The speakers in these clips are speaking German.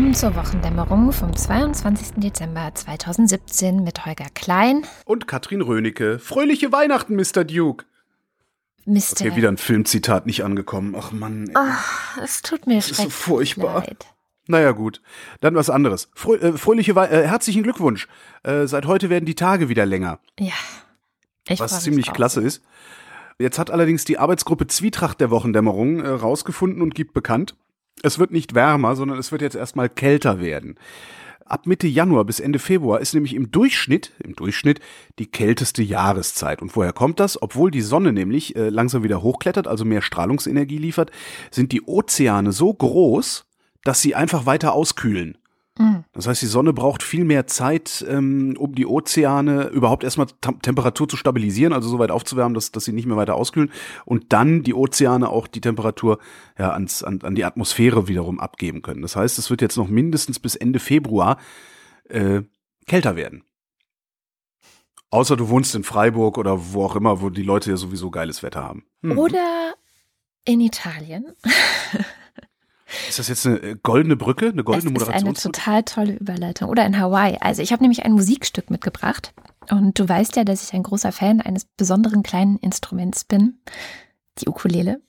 Willkommen zur Wochendämmerung vom 22. Dezember 2017 mit Holger Klein und Katrin Rönecke. Fröhliche Weihnachten, Mr. Duke. Mr. Okay, wieder ein Filmzitat nicht angekommen. Ach Mann. Ach, es tut mir das ist so furchtbar. Leid. Naja, gut. Dann was anderes. Frö äh, fröhliche We äh, herzlichen Glückwunsch. Äh, seit heute werden die Tage wieder länger. Ja. Ich was ziemlich klasse ist. Jetzt hat allerdings die Arbeitsgruppe Zwietracht der Wochendämmerung äh, rausgefunden und gibt bekannt, es wird nicht wärmer, sondern es wird jetzt erstmal kälter werden. Ab Mitte Januar bis Ende Februar ist nämlich im Durchschnitt, im Durchschnitt die kälteste Jahreszeit. Und woher kommt das? Obwohl die Sonne nämlich äh, langsam wieder hochklettert, also mehr Strahlungsenergie liefert, sind die Ozeane so groß, dass sie einfach weiter auskühlen. Mhm. Das heißt, die Sonne braucht viel mehr Zeit, ähm, um die Ozeane überhaupt erstmal Temperatur zu stabilisieren, also so weit aufzuwärmen, dass, dass sie nicht mehr weiter auskühlen und dann die Ozeane auch die Temperatur ja, ans, an, an die Atmosphäre wiederum abgeben können. Das heißt, es wird jetzt noch mindestens bis Ende Februar äh, kälter werden. Außer du wohnst in Freiburg oder wo auch immer, wo die Leute ja sowieso geiles Wetter haben. Hm. Oder in Italien. Ist das jetzt eine äh, goldene Brücke, eine goldene Moderation? Das ist eine total tolle Überleitung. Oder in Hawaii. Also ich habe nämlich ein Musikstück mitgebracht. Und du weißt ja, dass ich ein großer Fan eines besonderen kleinen Instruments bin. Die Ukulele.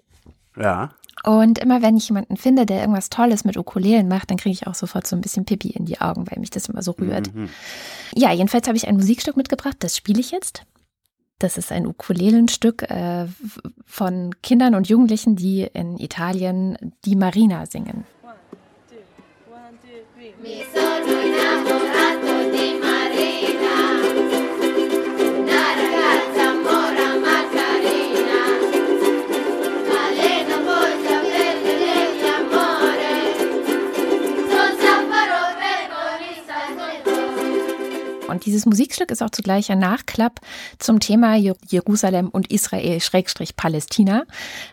Ja. Und immer wenn ich jemanden finde, der irgendwas Tolles mit Ukulelen macht, dann kriege ich auch sofort so ein bisschen Pipi in die Augen, weil mich das immer so rührt. Mhm. Ja, jedenfalls habe ich ein Musikstück mitgebracht, das spiele ich jetzt. Das ist ein Ukulelenstück äh, von Kindern und Jugendlichen, die in Italien die Marina singen. One, two, one, two, Und dieses Musikstück ist auch zugleich ein Nachklapp zum Thema Jerusalem und Israel Schrägstrich Palästina.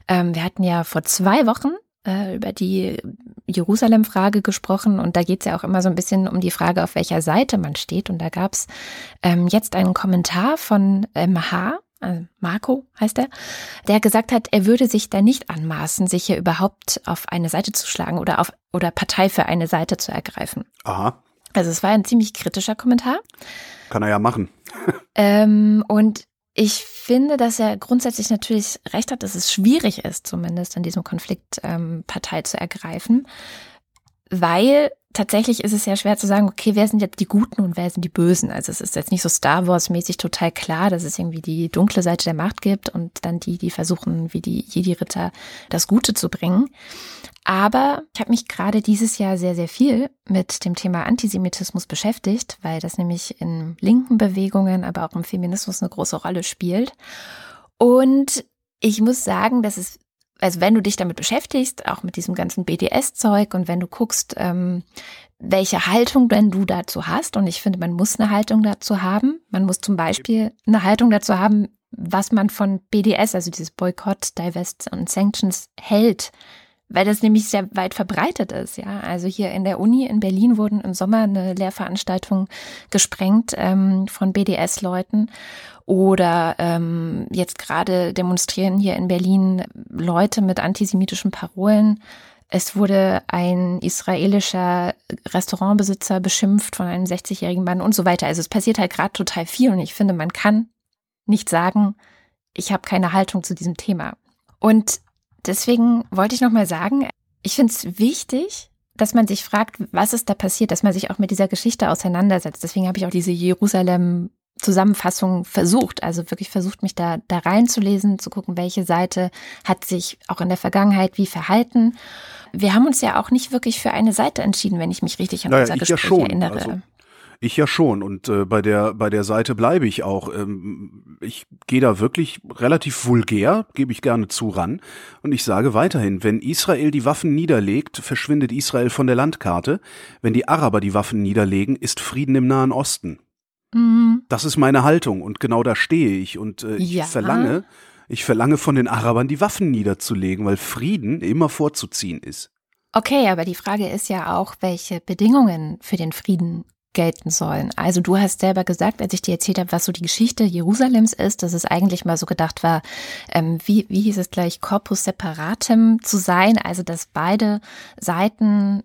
Ähm, wir hatten ja vor zwei Wochen äh, über die Jerusalem-Frage gesprochen und da geht es ja auch immer so ein bisschen um die Frage, auf welcher Seite man steht. Und da gab es ähm, jetzt einen Kommentar von MH, äh, Marco heißt er, der gesagt hat, er würde sich da nicht anmaßen, sich hier überhaupt auf eine Seite zu schlagen oder auf oder Partei für eine Seite zu ergreifen. Aha. Also es war ein ziemlich kritischer Kommentar. Kann er ja machen. ähm, und ich finde, dass er grundsätzlich natürlich recht hat, dass es schwierig ist, zumindest in diesem Konflikt ähm, Partei zu ergreifen, weil tatsächlich ist es ja schwer zu sagen, okay, wer sind jetzt die Guten und wer sind die Bösen? Also es ist jetzt nicht so Star Wars-mäßig total klar, dass es irgendwie die dunkle Seite der Macht gibt und dann die, die versuchen, wie die Jedi-Ritter das Gute zu bringen. Aber ich habe mich gerade dieses Jahr sehr, sehr viel mit dem Thema Antisemitismus beschäftigt, weil das nämlich in linken Bewegungen, aber auch im Feminismus eine große Rolle spielt. Und ich muss sagen, dass es, also wenn du dich damit beschäftigst, auch mit diesem ganzen BDS-Zeug und wenn du guckst, ähm, welche Haltung denn du dazu hast, und ich finde, man muss eine Haltung dazu haben. Man muss zum Beispiel eine Haltung dazu haben, was man von BDS, also dieses Boykott, Divest und Sanctions hält weil das nämlich sehr weit verbreitet ist. Ja, also hier in der Uni in Berlin wurden im Sommer eine Lehrveranstaltung gesprengt ähm, von BDS-Leuten oder ähm, jetzt gerade demonstrieren hier in Berlin Leute mit antisemitischen Parolen. Es wurde ein israelischer Restaurantbesitzer beschimpft von einem 60-jährigen Mann und so weiter. Also es passiert halt gerade total viel und ich finde, man kann nicht sagen, ich habe keine Haltung zu diesem Thema. Und Deswegen wollte ich nochmal sagen, ich finde es wichtig, dass man sich fragt, was ist da passiert, dass man sich auch mit dieser Geschichte auseinandersetzt. Deswegen habe ich auch diese Jerusalem Zusammenfassung versucht, also wirklich versucht, mich da, da reinzulesen, zu gucken, welche Seite hat sich auch in der Vergangenheit wie verhalten. Wir haben uns ja auch nicht wirklich für eine Seite entschieden, wenn ich mich richtig an naja, unser Gespräch ja erinnere. Also, ich ja schon und äh, bei der bei der Seite bleibe ich auch. Ähm, ich gehe da wirklich relativ vulgär, gebe ich gerne zu ran und ich sage weiterhin, wenn Israel die Waffen niederlegt, verschwindet Israel von der Landkarte. Wenn die Araber die Waffen niederlegen, ist Frieden im Nahen Osten. Mhm. Das ist meine Haltung und genau da stehe ich und äh, ich ja. verlange, ich verlange von den Arabern die Waffen niederzulegen, weil Frieden immer vorzuziehen ist. Okay, aber die Frage ist ja auch, welche Bedingungen für den Frieden gelten sollen. Also du hast selber gesagt, als ich dir erzählt habe, was so die Geschichte Jerusalems ist, dass es eigentlich mal so gedacht war, ähm, wie, wie hieß es gleich, Corpus separatem zu sein, also dass beide Seiten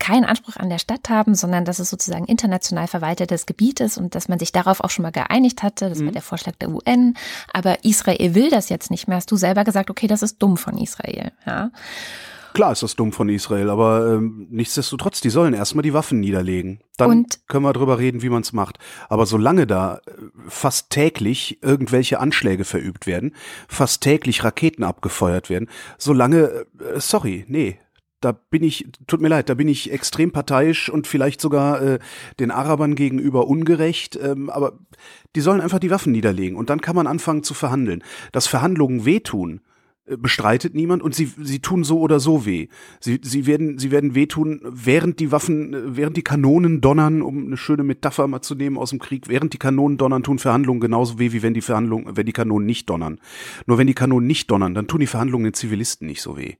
keinen Anspruch an der Stadt haben, sondern dass es sozusagen international verwaltetes Gebiet ist und dass man sich darauf auch schon mal geeinigt hatte. Das mhm. war der Vorschlag der UN. Aber Israel will das jetzt nicht mehr. Hast du selber gesagt, okay, das ist dumm von Israel. Ja. Klar ist das dumm von Israel, aber ähm, nichtsdestotrotz, die sollen erstmal die Waffen niederlegen. Dann und? können wir drüber reden, wie man es macht. Aber solange da äh, fast täglich irgendwelche Anschläge verübt werden, fast täglich Raketen abgefeuert werden, solange, äh, sorry, nee, da bin ich, tut mir leid, da bin ich extrem parteiisch und vielleicht sogar äh, den Arabern gegenüber ungerecht, ähm, aber die sollen einfach die Waffen niederlegen und dann kann man anfangen zu verhandeln. Dass Verhandlungen wehtun, bestreitet niemand und sie, sie tun so oder so weh. Sie, sie werden, sie werden wehtun, während die Waffen, äh, während die Kanonen donnern, um eine schöne Metapher mal zu nehmen aus dem Krieg, während die Kanonen donnern, tun Verhandlungen genauso weh, wie wenn die Verhandlungen, wenn die Kanonen nicht donnern. Nur wenn die Kanonen nicht donnern, dann tun die Verhandlungen den Zivilisten nicht so weh.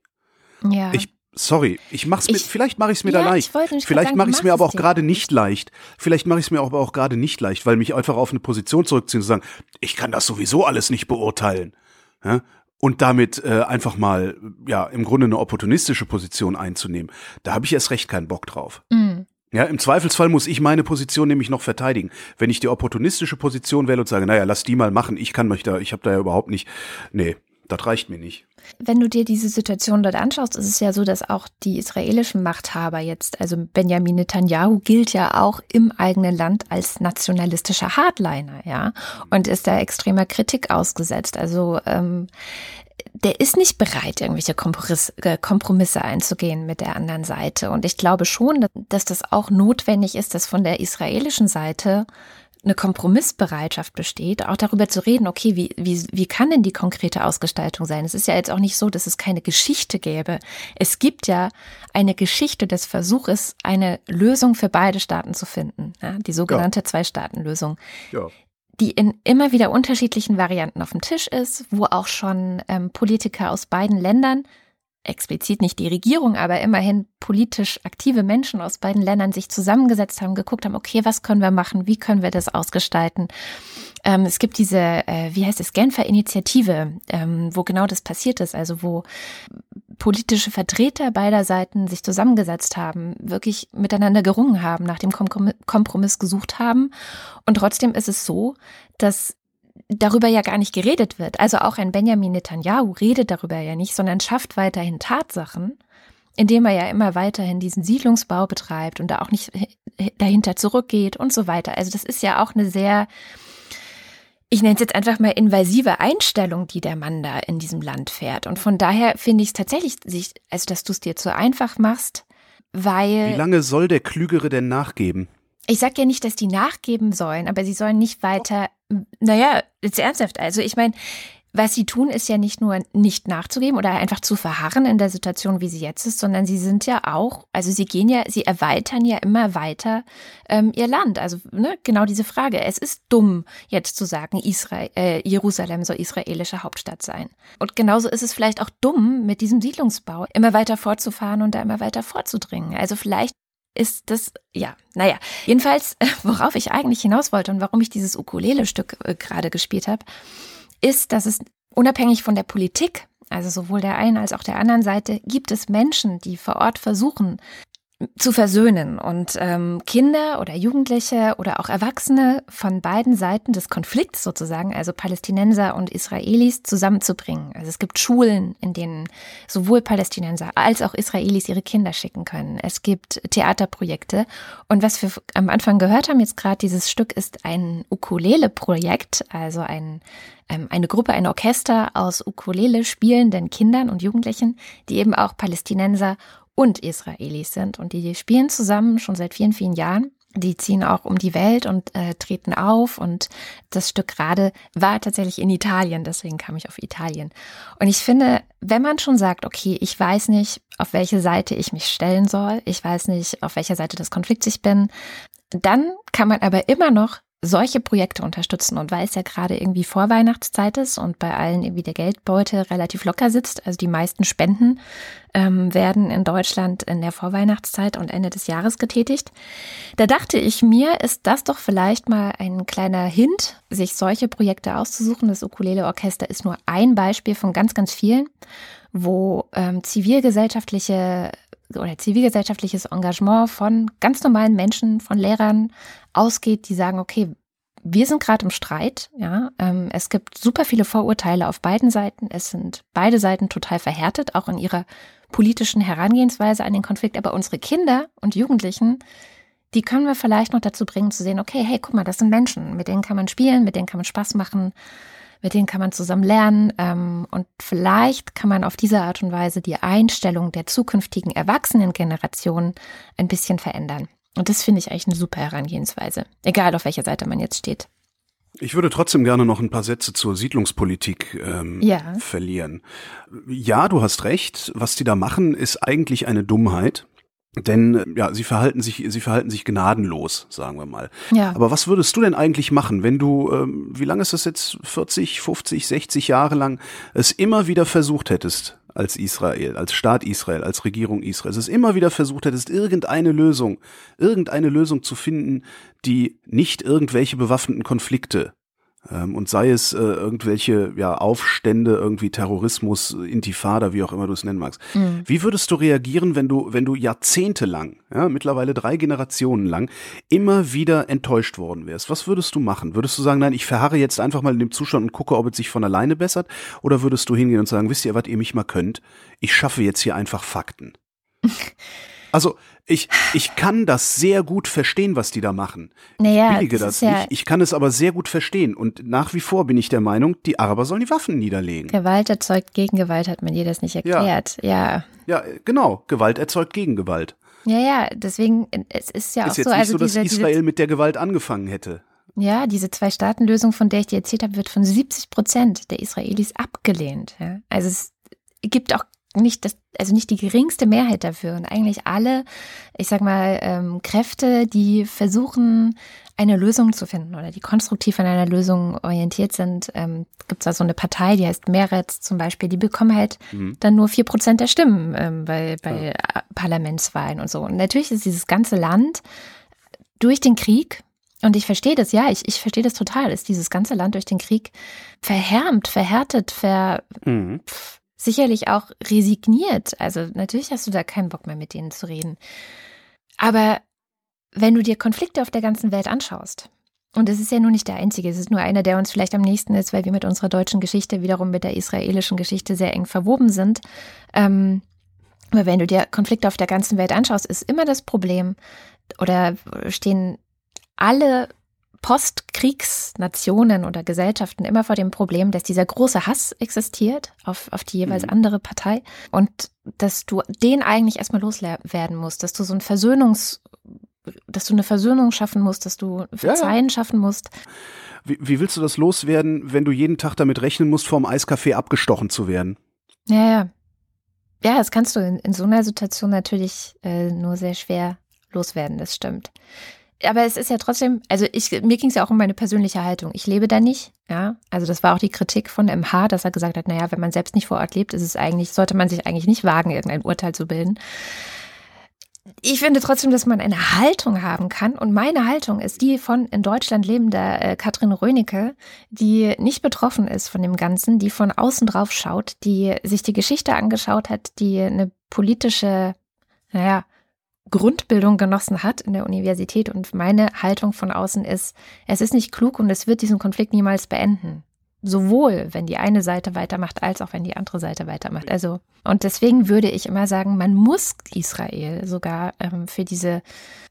Ja. Ich, sorry, ich mach's mir, ich, vielleicht mache ich es mir ja, da leicht. Vielleicht mache ich es mir aber auch gerade nicht leicht. Vielleicht mache ich es mir aber auch gerade nicht leicht, weil mich einfach auf eine Position zurückziehen und sagen, ich kann das sowieso alles nicht beurteilen. Ja? Und damit äh, einfach mal ja im Grunde eine opportunistische Position einzunehmen, da habe ich erst recht keinen Bock drauf. Mhm. Ja, im Zweifelsfall muss ich meine Position nämlich noch verteidigen. Wenn ich die opportunistische Position wähle und sage, naja, lass die mal machen, ich kann mich da, ich habe da ja überhaupt nicht, nee, das reicht mir nicht. Wenn du dir diese Situation dort anschaust, ist es ja so, dass auch die israelischen Machthaber jetzt, also Benjamin Netanyahu gilt ja auch im eigenen Land als nationalistischer Hardliner, ja, und ist da extremer Kritik ausgesetzt. Also ähm, der ist nicht bereit, irgendwelche äh, Kompromisse einzugehen mit der anderen Seite. Und ich glaube schon, dass das auch notwendig ist, dass von der israelischen Seite eine Kompromissbereitschaft besteht, auch darüber zu reden, okay, wie, wie, wie kann denn die konkrete Ausgestaltung sein? Es ist ja jetzt auch nicht so, dass es keine Geschichte gäbe. Es gibt ja eine Geschichte des Versuches, eine Lösung für beide Staaten zu finden, ja, die sogenannte ja. Zwei-Staaten-Lösung. Ja die in immer wieder unterschiedlichen Varianten auf dem Tisch ist, wo auch schon ähm, Politiker aus beiden Ländern explizit nicht die Regierung, aber immerhin politisch aktive Menschen aus beiden Ländern sich zusammengesetzt haben, geguckt haben, okay, was können wir machen, wie können wir das ausgestalten. Ähm, es gibt diese, äh, wie heißt es, Genfer Initiative, ähm, wo genau das passiert ist, also wo politische Vertreter beider Seiten sich zusammengesetzt haben, wirklich miteinander gerungen haben, nach dem Kompromiss gesucht haben. Und trotzdem ist es so, dass darüber ja gar nicht geredet wird. Also auch ein Benjamin Netanyahu redet darüber ja nicht, sondern schafft weiterhin Tatsachen, indem er ja immer weiterhin diesen Siedlungsbau betreibt und da auch nicht dahinter zurückgeht und so weiter. Also das ist ja auch eine sehr, ich nenne es jetzt einfach mal invasive Einstellung, die der Mann da in diesem Land fährt. Und von daher finde ich es tatsächlich, also dass du es dir zu einfach machst, weil. Wie lange soll der Klügere denn nachgeben? Ich sage ja nicht, dass die nachgeben sollen, aber sie sollen nicht weiter naja, jetzt ernsthaft. Also ich meine, was sie tun, ist ja nicht nur nicht nachzugeben oder einfach zu verharren in der Situation, wie sie jetzt ist, sondern sie sind ja auch, also sie gehen ja, sie erweitern ja immer weiter ähm, ihr Land. Also ne, genau diese Frage. Es ist dumm, jetzt zu sagen, Israel, äh, Jerusalem soll israelische Hauptstadt sein. Und genauso ist es vielleicht auch dumm, mit diesem Siedlungsbau immer weiter fortzufahren und da immer weiter vorzudringen. Also vielleicht ist das, ja, naja, jedenfalls, worauf ich eigentlich hinaus wollte und warum ich dieses Ukulele-Stück äh, gerade gespielt habe, ist, dass es unabhängig von der Politik, also sowohl der einen als auch der anderen Seite, gibt es Menschen, die vor Ort versuchen, zu versöhnen und ähm, Kinder oder Jugendliche oder auch Erwachsene von beiden Seiten des Konflikts sozusagen, also Palästinenser und Israelis, zusammenzubringen. Also es gibt Schulen, in denen sowohl Palästinenser als auch Israelis ihre Kinder schicken können. Es gibt Theaterprojekte. Und was wir am Anfang gehört haben, jetzt gerade dieses Stück, ist ein Ukulele-Projekt, also ein ähm, eine Gruppe, ein Orchester aus Ukulele spielenden Kindern und Jugendlichen, die eben auch Palästinenser und Israelis sind. Und die spielen zusammen schon seit vielen, vielen Jahren. Die ziehen auch um die Welt und äh, treten auf. Und das Stück gerade war tatsächlich in Italien, deswegen kam ich auf Italien. Und ich finde, wenn man schon sagt, okay, ich weiß nicht, auf welche Seite ich mich stellen soll, ich weiß nicht, auf welcher Seite des Konflikts ich bin, dann kann man aber immer noch solche Projekte unterstützen und weil es ja gerade irgendwie Vorweihnachtszeit ist und bei allen irgendwie der Geldbeutel relativ locker sitzt, also die meisten Spenden ähm, werden in Deutschland in der Vorweihnachtszeit und Ende des Jahres getätigt. Da dachte ich mir, ist das doch vielleicht mal ein kleiner Hint, sich solche Projekte auszusuchen. Das Ukulele Orchester ist nur ein Beispiel von ganz, ganz vielen, wo ähm, zivilgesellschaftliche oder zivilgesellschaftliches Engagement von ganz normalen Menschen, von Lehrern ausgeht, die sagen, okay, wir sind gerade im Streit, ja. Ähm, es gibt super viele Vorurteile auf beiden Seiten. Es sind beide Seiten total verhärtet, auch in ihrer politischen Herangehensweise an den Konflikt. Aber unsere Kinder und Jugendlichen, die können wir vielleicht noch dazu bringen zu sehen, okay, hey, guck mal, das sind Menschen, mit denen kann man spielen, mit denen kann man Spaß machen mit denen kann man zusammen lernen ähm, und vielleicht kann man auf diese Art und Weise die Einstellung der zukünftigen Erwachsenengeneration ein bisschen verändern. Und das finde ich eigentlich eine super Herangehensweise, egal auf welcher Seite man jetzt steht. Ich würde trotzdem gerne noch ein paar Sätze zur Siedlungspolitik ähm, ja. verlieren. Ja, du hast recht. Was die da machen, ist eigentlich eine Dummheit. Denn äh, ja, sie verhalten sich, sie verhalten sich gnadenlos, sagen wir mal. Ja. Aber was würdest du denn eigentlich machen, wenn du, ähm, wie lange ist das jetzt, 40, 50, 60 Jahre lang, es immer wieder versucht hättest, als Israel, als Staat Israel, als Regierung Israel, es immer wieder versucht hättest, irgendeine Lösung, irgendeine Lösung zu finden, die nicht irgendwelche bewaffneten Konflikte und sei es äh, irgendwelche ja, Aufstände, irgendwie Terrorismus, Intifada, wie auch immer du es nennen magst. Mhm. Wie würdest du reagieren, wenn du, wenn du jahrzehntelang, ja, mittlerweile drei Generationen lang, immer wieder enttäuscht worden wärst? Was würdest du machen? Würdest du sagen, nein, ich verharre jetzt einfach mal in dem Zustand und gucke, ob es sich von alleine bessert? Oder würdest du hingehen und sagen, wisst ihr, was ihr mich mal könnt? Ich schaffe jetzt hier einfach Fakten. Also ich, ich kann das sehr gut verstehen, was die da machen. Naja, ich billige das, das nicht. ich kann es aber sehr gut verstehen. Und nach wie vor bin ich der Meinung, die Araber sollen die Waffen niederlegen. Gewalt erzeugt Gegengewalt, hat man dir das nicht erklärt. Ja. Ja, ja genau. Gewalt erzeugt Gegengewalt. Ja, ja, deswegen, es ist ja ist auch jetzt so. Nicht also so, dass diese, Israel diese, mit der Gewalt angefangen hätte. Ja, diese Zwei-Staaten-Lösung, von der ich dir erzählt habe, wird von 70 Prozent der Israelis abgelehnt. Ja? Also es gibt auch nicht das, also nicht die geringste Mehrheit dafür. Und eigentlich alle, ich sag mal, ähm, Kräfte, die versuchen, eine Lösung zu finden oder die konstruktiv an einer Lösung orientiert sind, ähm, gibt es da so eine Partei, die heißt Meretz zum Beispiel, die bekommen halt mhm. dann nur vier Prozent der Stimmen ähm, bei, bei ja. Parlamentswahlen und so. Und natürlich ist dieses ganze Land durch den Krieg, und ich verstehe das, ja, ich, ich verstehe das total, ist dieses ganze Land durch den Krieg verhärmt, verhärtet, ver, mhm sicherlich auch resigniert. Also natürlich hast du da keinen Bock mehr mit denen zu reden. Aber wenn du dir Konflikte auf der ganzen Welt anschaust, und es ist ja nur nicht der einzige, es ist nur einer, der uns vielleicht am nächsten ist, weil wir mit unserer deutschen Geschichte wiederum mit der israelischen Geschichte sehr eng verwoben sind. Ähm, aber wenn du dir Konflikte auf der ganzen Welt anschaust, ist immer das Problem oder stehen alle Postkriegsnationen oder Gesellschaften immer vor dem Problem, dass dieser große Hass existiert auf, auf die jeweils mhm. andere Partei und dass du den eigentlich erstmal loswerden musst, dass du so ein Versöhnungs, dass du eine Versöhnung schaffen musst, dass du Verzeihen ja, ja. schaffen musst. Wie, wie willst du das loswerden, wenn du jeden Tag damit rechnen musst, vorm Eiscafé abgestochen zu werden? Ja, ja. Ja, das kannst du in, in so einer Situation natürlich äh, nur sehr schwer loswerden, das stimmt aber es ist ja trotzdem, also ich, mir ging es ja auch um meine persönliche Haltung. Ich lebe da nicht, ja. Also das war auch die Kritik von MH, dass er gesagt hat, naja, wenn man selbst nicht vor Ort lebt, ist es eigentlich, sollte man sich eigentlich nicht wagen, irgendein Urteil zu bilden. Ich finde trotzdem, dass man eine Haltung haben kann. Und meine Haltung ist die von in Deutschland lebender äh, Katrin Rönecke, die nicht betroffen ist von dem Ganzen, die von außen drauf schaut, die sich die Geschichte angeschaut hat, die eine politische, naja, Grundbildung genossen hat in der Universität und meine Haltung von außen ist, es ist nicht klug und es wird diesen Konflikt niemals beenden. Sowohl, wenn die eine Seite weitermacht, als auch wenn die andere Seite weitermacht. Also, und deswegen würde ich immer sagen, man muss Israel sogar ähm, für diese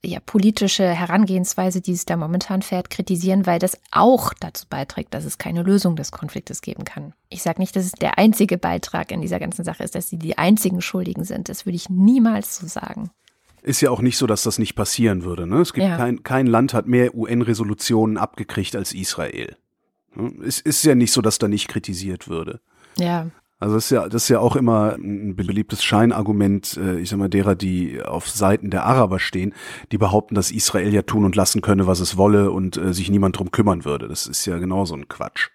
ja, politische Herangehensweise, die es da momentan fährt, kritisieren, weil das auch dazu beiträgt, dass es keine Lösung des Konfliktes geben kann. Ich sage nicht, dass es der einzige Beitrag in dieser ganzen Sache ist, dass sie die einzigen Schuldigen sind. Das würde ich niemals so sagen. Ist ja auch nicht so, dass das nicht passieren würde. Ne? Es gibt ja. kein, kein Land hat mehr UN-Resolutionen abgekriegt als Israel. Es ist ja nicht so, dass da nicht kritisiert würde. Ja. Also das ist ja, das ist ja auch immer ein beliebtes Scheinargument, äh, ich sag mal, derer, die auf Seiten der Araber stehen, die behaupten, dass Israel ja tun und lassen könne, was es wolle und äh, sich niemand drum kümmern würde. Das ist ja genauso ein Quatsch.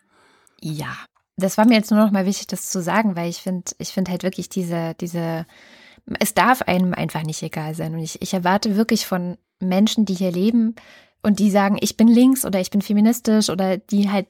Ja, das war mir jetzt nur noch mal wichtig, das zu sagen, weil ich finde, ich finde halt wirklich diese, diese es darf einem einfach nicht egal sein. Und ich, ich erwarte wirklich von Menschen, die hier leben und die sagen, ich bin links oder ich bin feministisch oder die halt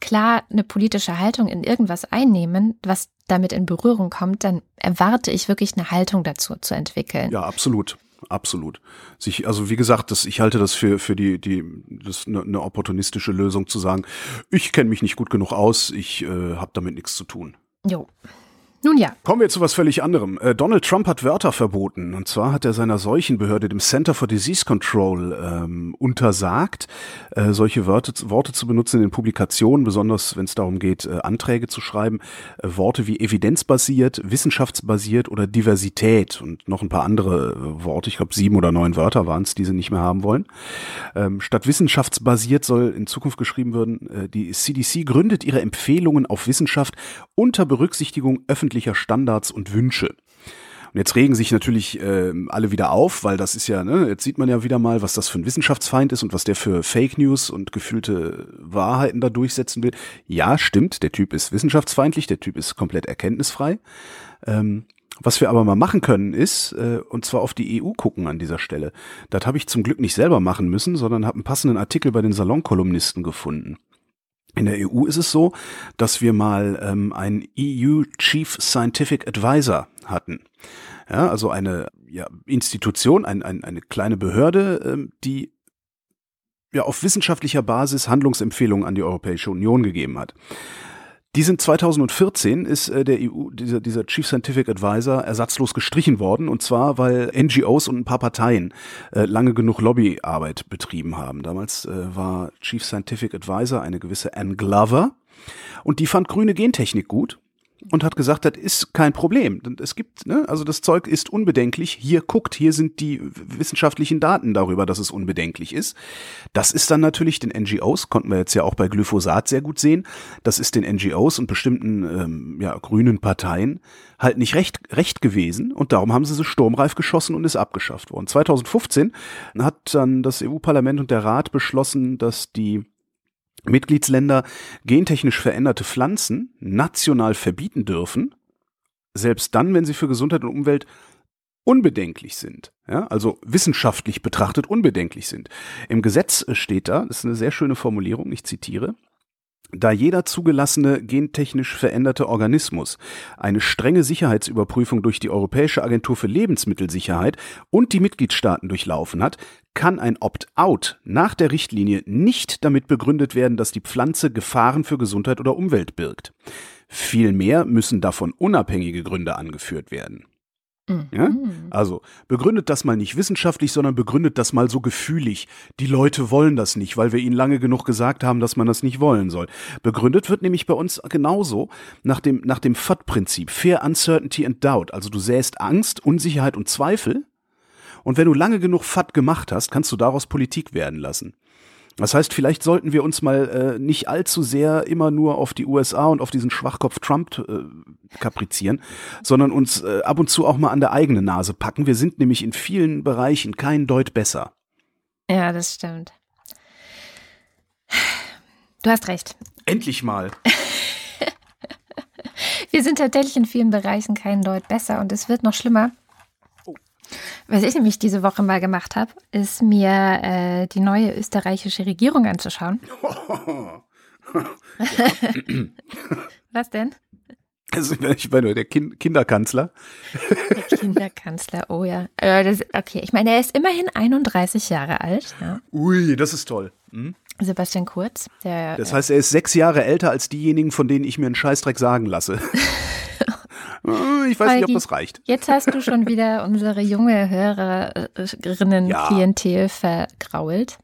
klar eine politische Haltung in irgendwas einnehmen, was damit in Berührung kommt, dann erwarte ich wirklich eine Haltung dazu zu entwickeln. Ja, absolut. Absolut. Sich, also wie gesagt, das, ich halte das für, für die, die, das eine, eine opportunistische Lösung zu sagen, ich kenne mich nicht gut genug aus, ich äh, habe damit nichts zu tun. Jo. Nun ja. Kommen wir zu was völlig anderem. Äh, Donald Trump hat Wörter verboten. Und zwar hat er seiner Seuchenbehörde, dem Center for Disease Control, ähm, untersagt, äh, solche Wörter, Worte zu benutzen in Publikationen, besonders wenn es darum geht, äh, Anträge zu schreiben. Äh, Worte wie evidenzbasiert, wissenschaftsbasiert oder Diversität und noch ein paar andere äh, Worte. Ich glaube, sieben oder neun Wörter waren es, die sie nicht mehr haben wollen. Ähm, statt wissenschaftsbasiert soll in Zukunft geschrieben werden, äh, die CDC gründet ihre Empfehlungen auf Wissenschaft unter Berücksichtigung öffentlicher öffentlicher Standards und Wünsche. Und jetzt regen sich natürlich äh, alle wieder auf, weil das ist ja, ne, jetzt sieht man ja wieder mal, was das für ein Wissenschaftsfeind ist und was der für Fake News und gefühlte Wahrheiten da durchsetzen will. Ja, stimmt, der Typ ist wissenschaftsfeindlich, der Typ ist komplett erkenntnisfrei. Ähm, was wir aber mal machen können, ist, äh, und zwar auf die EU gucken an dieser Stelle. Das habe ich zum Glück nicht selber machen müssen, sondern habe einen passenden Artikel bei den Salonkolumnisten gefunden. In der EU ist es so, dass wir mal ähm, einen EU Chief Scientific Advisor hatten. Ja, also eine ja, Institution, ein, ein, eine kleine Behörde, ähm, die ja auf wissenschaftlicher Basis Handlungsempfehlungen an die Europäische Union gegeben hat. Die sind 2014 ist äh, der EU, dieser, dieser Chief Scientific Advisor ersatzlos gestrichen worden und zwar, weil NGOs und ein paar Parteien äh, lange genug Lobbyarbeit betrieben haben. Damals äh, war Chief Scientific Advisor eine gewisse Anne Glover und die fand grüne Gentechnik gut und hat gesagt, das ist kein Problem. Es gibt, ne, also das Zeug ist unbedenklich. Hier guckt, hier sind die wissenschaftlichen Daten darüber, dass es unbedenklich ist. Das ist dann natürlich den NGOs, konnten wir jetzt ja auch bei Glyphosat sehr gut sehen, das ist den NGOs und bestimmten ähm, ja, grünen Parteien halt nicht recht, recht gewesen und darum haben sie sie sturmreif geschossen und ist abgeschafft worden. 2015 hat dann das EU-Parlament und der Rat beschlossen, dass die Mitgliedsländer gentechnisch veränderte Pflanzen national verbieten dürfen, selbst dann, wenn sie für Gesundheit und Umwelt unbedenklich sind, ja, also wissenschaftlich betrachtet unbedenklich sind. Im Gesetz steht da, das ist eine sehr schöne Formulierung, ich zitiere, da jeder zugelassene gentechnisch veränderte Organismus eine strenge Sicherheitsüberprüfung durch die Europäische Agentur für Lebensmittelsicherheit und die Mitgliedstaaten durchlaufen hat, kann ein Opt-out nach der Richtlinie nicht damit begründet werden, dass die Pflanze Gefahren für Gesundheit oder Umwelt birgt. Vielmehr müssen davon unabhängige Gründe angeführt werden. Ja? Mhm. Also begründet das mal nicht wissenschaftlich, sondern begründet das mal so gefühlig. Die Leute wollen das nicht, weil wir ihnen lange genug gesagt haben, dass man das nicht wollen soll. Begründet wird nämlich bei uns genauso nach dem, nach dem FUD-Prinzip. Fear, Uncertainty and Doubt. Also du säst Angst, Unsicherheit und Zweifel. Und wenn du lange genug FUD gemacht hast, kannst du daraus Politik werden lassen. Das heißt, vielleicht sollten wir uns mal äh, nicht allzu sehr immer nur auf die USA und auf diesen Schwachkopf Trump äh, kaprizieren, sondern uns äh, ab und zu auch mal an der eigenen Nase packen. Wir sind nämlich in vielen Bereichen kein Deut besser. Ja, das stimmt. Du hast recht. Endlich mal. wir sind tatsächlich in vielen Bereichen kein Deut besser und es wird noch schlimmer. Was ich nämlich diese Woche mal gemacht habe, ist mir äh, die neue österreichische Regierung anzuschauen. Was denn? Also, ich meine, der kind Kinderkanzler. Der Kinderkanzler, oh ja. Äh, das, okay, ich meine, er ist immerhin 31 Jahre alt. Ja. Ui, das ist toll. Hm? Sebastian Kurz. Der, das heißt, er ist sechs Jahre älter als diejenigen, von denen ich mir einen Scheißdreck sagen lasse. Äh, ich weiß Heidi, nicht, ob das reicht. Jetzt hast du schon wieder unsere junge Hörerinnen-Klientel ja. vergrault.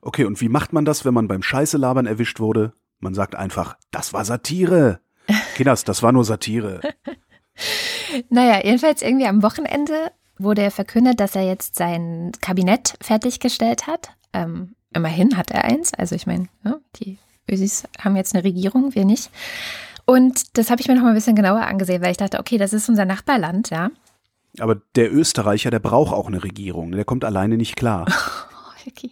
Okay, und wie macht man das, wenn man beim Scheiße-Labern erwischt wurde? Man sagt einfach, das war Satire. Kinders, das war nur Satire. naja, jedenfalls irgendwie am Wochenende wurde er verkündet, dass er jetzt sein Kabinett fertiggestellt hat. Ähm, immerhin hat er eins. Also ich meine, ne, die Ösis haben jetzt eine Regierung, wir nicht. Und das habe ich mir noch mal ein bisschen genauer angesehen, weil ich dachte, okay, das ist unser Nachbarland, ja. Aber der Österreicher, der braucht auch eine Regierung. Der kommt alleine nicht klar. Oh, okay.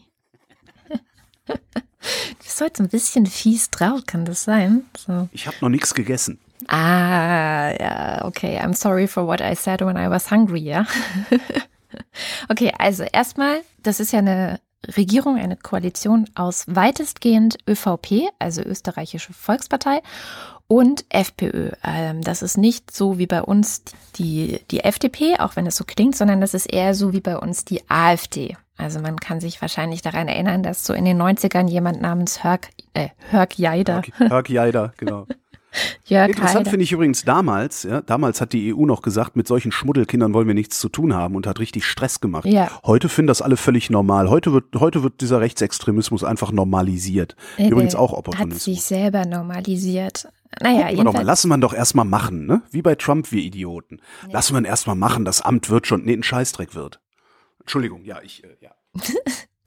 Du bist heute ein bisschen fies drauf, kann das sein? So. Ich habe noch nichts gegessen. Ah, ja, okay. I'm sorry for what I said when I was hungry, ja. okay, also erstmal, das ist ja eine Regierung, eine Koalition aus weitestgehend ÖVP, also Österreichische Volkspartei, und FPÖ. Ähm, das ist nicht so wie bei uns die, die FDP, auch wenn es so klingt, sondern das ist eher so wie bei uns die AfD. Also man kann sich wahrscheinlich daran erinnern, dass so in den 90ern jemand namens Hörg, äh, Hörg Jeider. Hörg Jeider, genau. Jörg Interessant finde ich übrigens damals, ja, damals hat die EU noch gesagt, mit solchen Schmuddelkindern wollen wir nichts zu tun haben und hat richtig Stress gemacht. Ja. Heute finden das alle völlig normal. Heute wird, heute wird dieser Rechtsextremismus einfach normalisiert. Äh, übrigens auch Opportunismus. Hat sich selber normalisiert. Naja, Gucken wir doch mal, lassen wir doch erstmal machen, ne? Wie bei Trump, wir Idioten. Ja. Lassen wir ihn erstmal machen, das Amt wird schon, nee, ein Scheißdreck wird. Entschuldigung, ja, ich, äh, ja.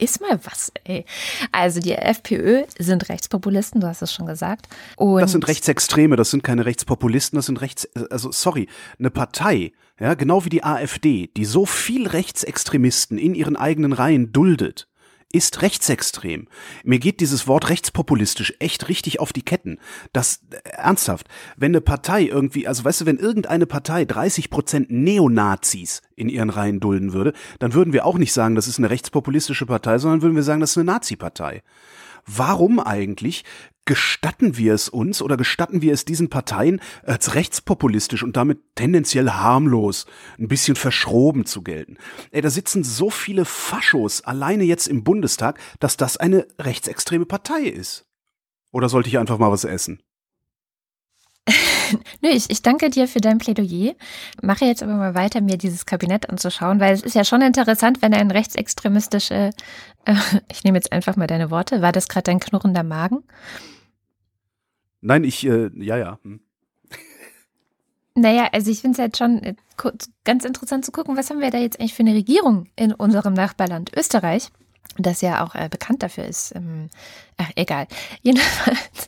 Ist mal was, ey. Also die FPÖ sind Rechtspopulisten, du hast es schon gesagt. Und das sind Rechtsextreme, das sind keine Rechtspopulisten, das sind Rechts, also sorry, eine Partei, ja, genau wie die AfD, die so viel Rechtsextremisten in ihren eigenen Reihen duldet, ist rechtsextrem. Mir geht dieses Wort rechtspopulistisch echt richtig auf die Ketten. Das, äh, ernsthaft, wenn eine Partei irgendwie, also weißt du, wenn irgendeine Partei 30 Prozent Neonazis in ihren Reihen dulden würde, dann würden wir auch nicht sagen, das ist eine rechtspopulistische Partei, sondern würden wir sagen, das ist eine Nazi-Partei. Warum eigentlich gestatten wir es uns oder gestatten wir es diesen Parteien als rechtspopulistisch und damit tendenziell harmlos, ein bisschen verschroben zu gelten? Ey, da sitzen so viele Faschos alleine jetzt im Bundestag, dass das eine rechtsextreme Partei ist. Oder sollte ich einfach mal was essen? Nö, ich, ich danke dir für dein Plädoyer. Mache jetzt aber mal weiter, mir dieses Kabinett anzuschauen, weil es ist ja schon interessant, wenn ein rechtsextremistische, äh, ich nehme jetzt einfach mal deine Worte, war das gerade dein knurrender Magen? Nein, ich, äh, ja, ja. Hm. Naja, also ich finde es halt schon äh, ganz interessant zu gucken, was haben wir da jetzt eigentlich für eine Regierung in unserem Nachbarland Österreich das ja auch äh, bekannt dafür ist. Ähm, ach, egal. Jedenfalls,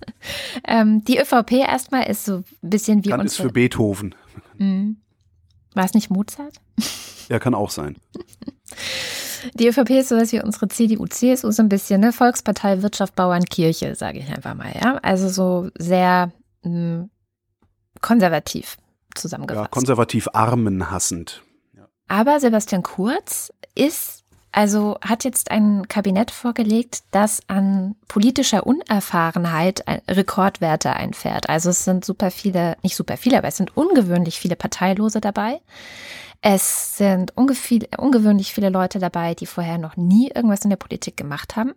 ähm, die ÖVP erstmal ist so ein bisschen wie Bekannt unsere... ist für Beethoven. Mhm. War es nicht Mozart? Ja, kann auch sein. Die ÖVP ist sowas wie unsere CDU, CSU, so ein bisschen, ne? Volkspartei, Wirtschaft, Bauern, Kirche, sage ich einfach mal, ja. Also so sehr mh, hm, konservativ zusammengefasst. Ja, konservativ armenhassend. Aber Sebastian Kurz ist also hat jetzt ein Kabinett vorgelegt, das an politischer Unerfahrenheit Rekordwerte einfährt. Also es sind super viele, nicht super viele, aber es sind ungewöhnlich viele Parteilose dabei. Es sind ungewöhnlich viele Leute dabei, die vorher noch nie irgendwas in der Politik gemacht haben.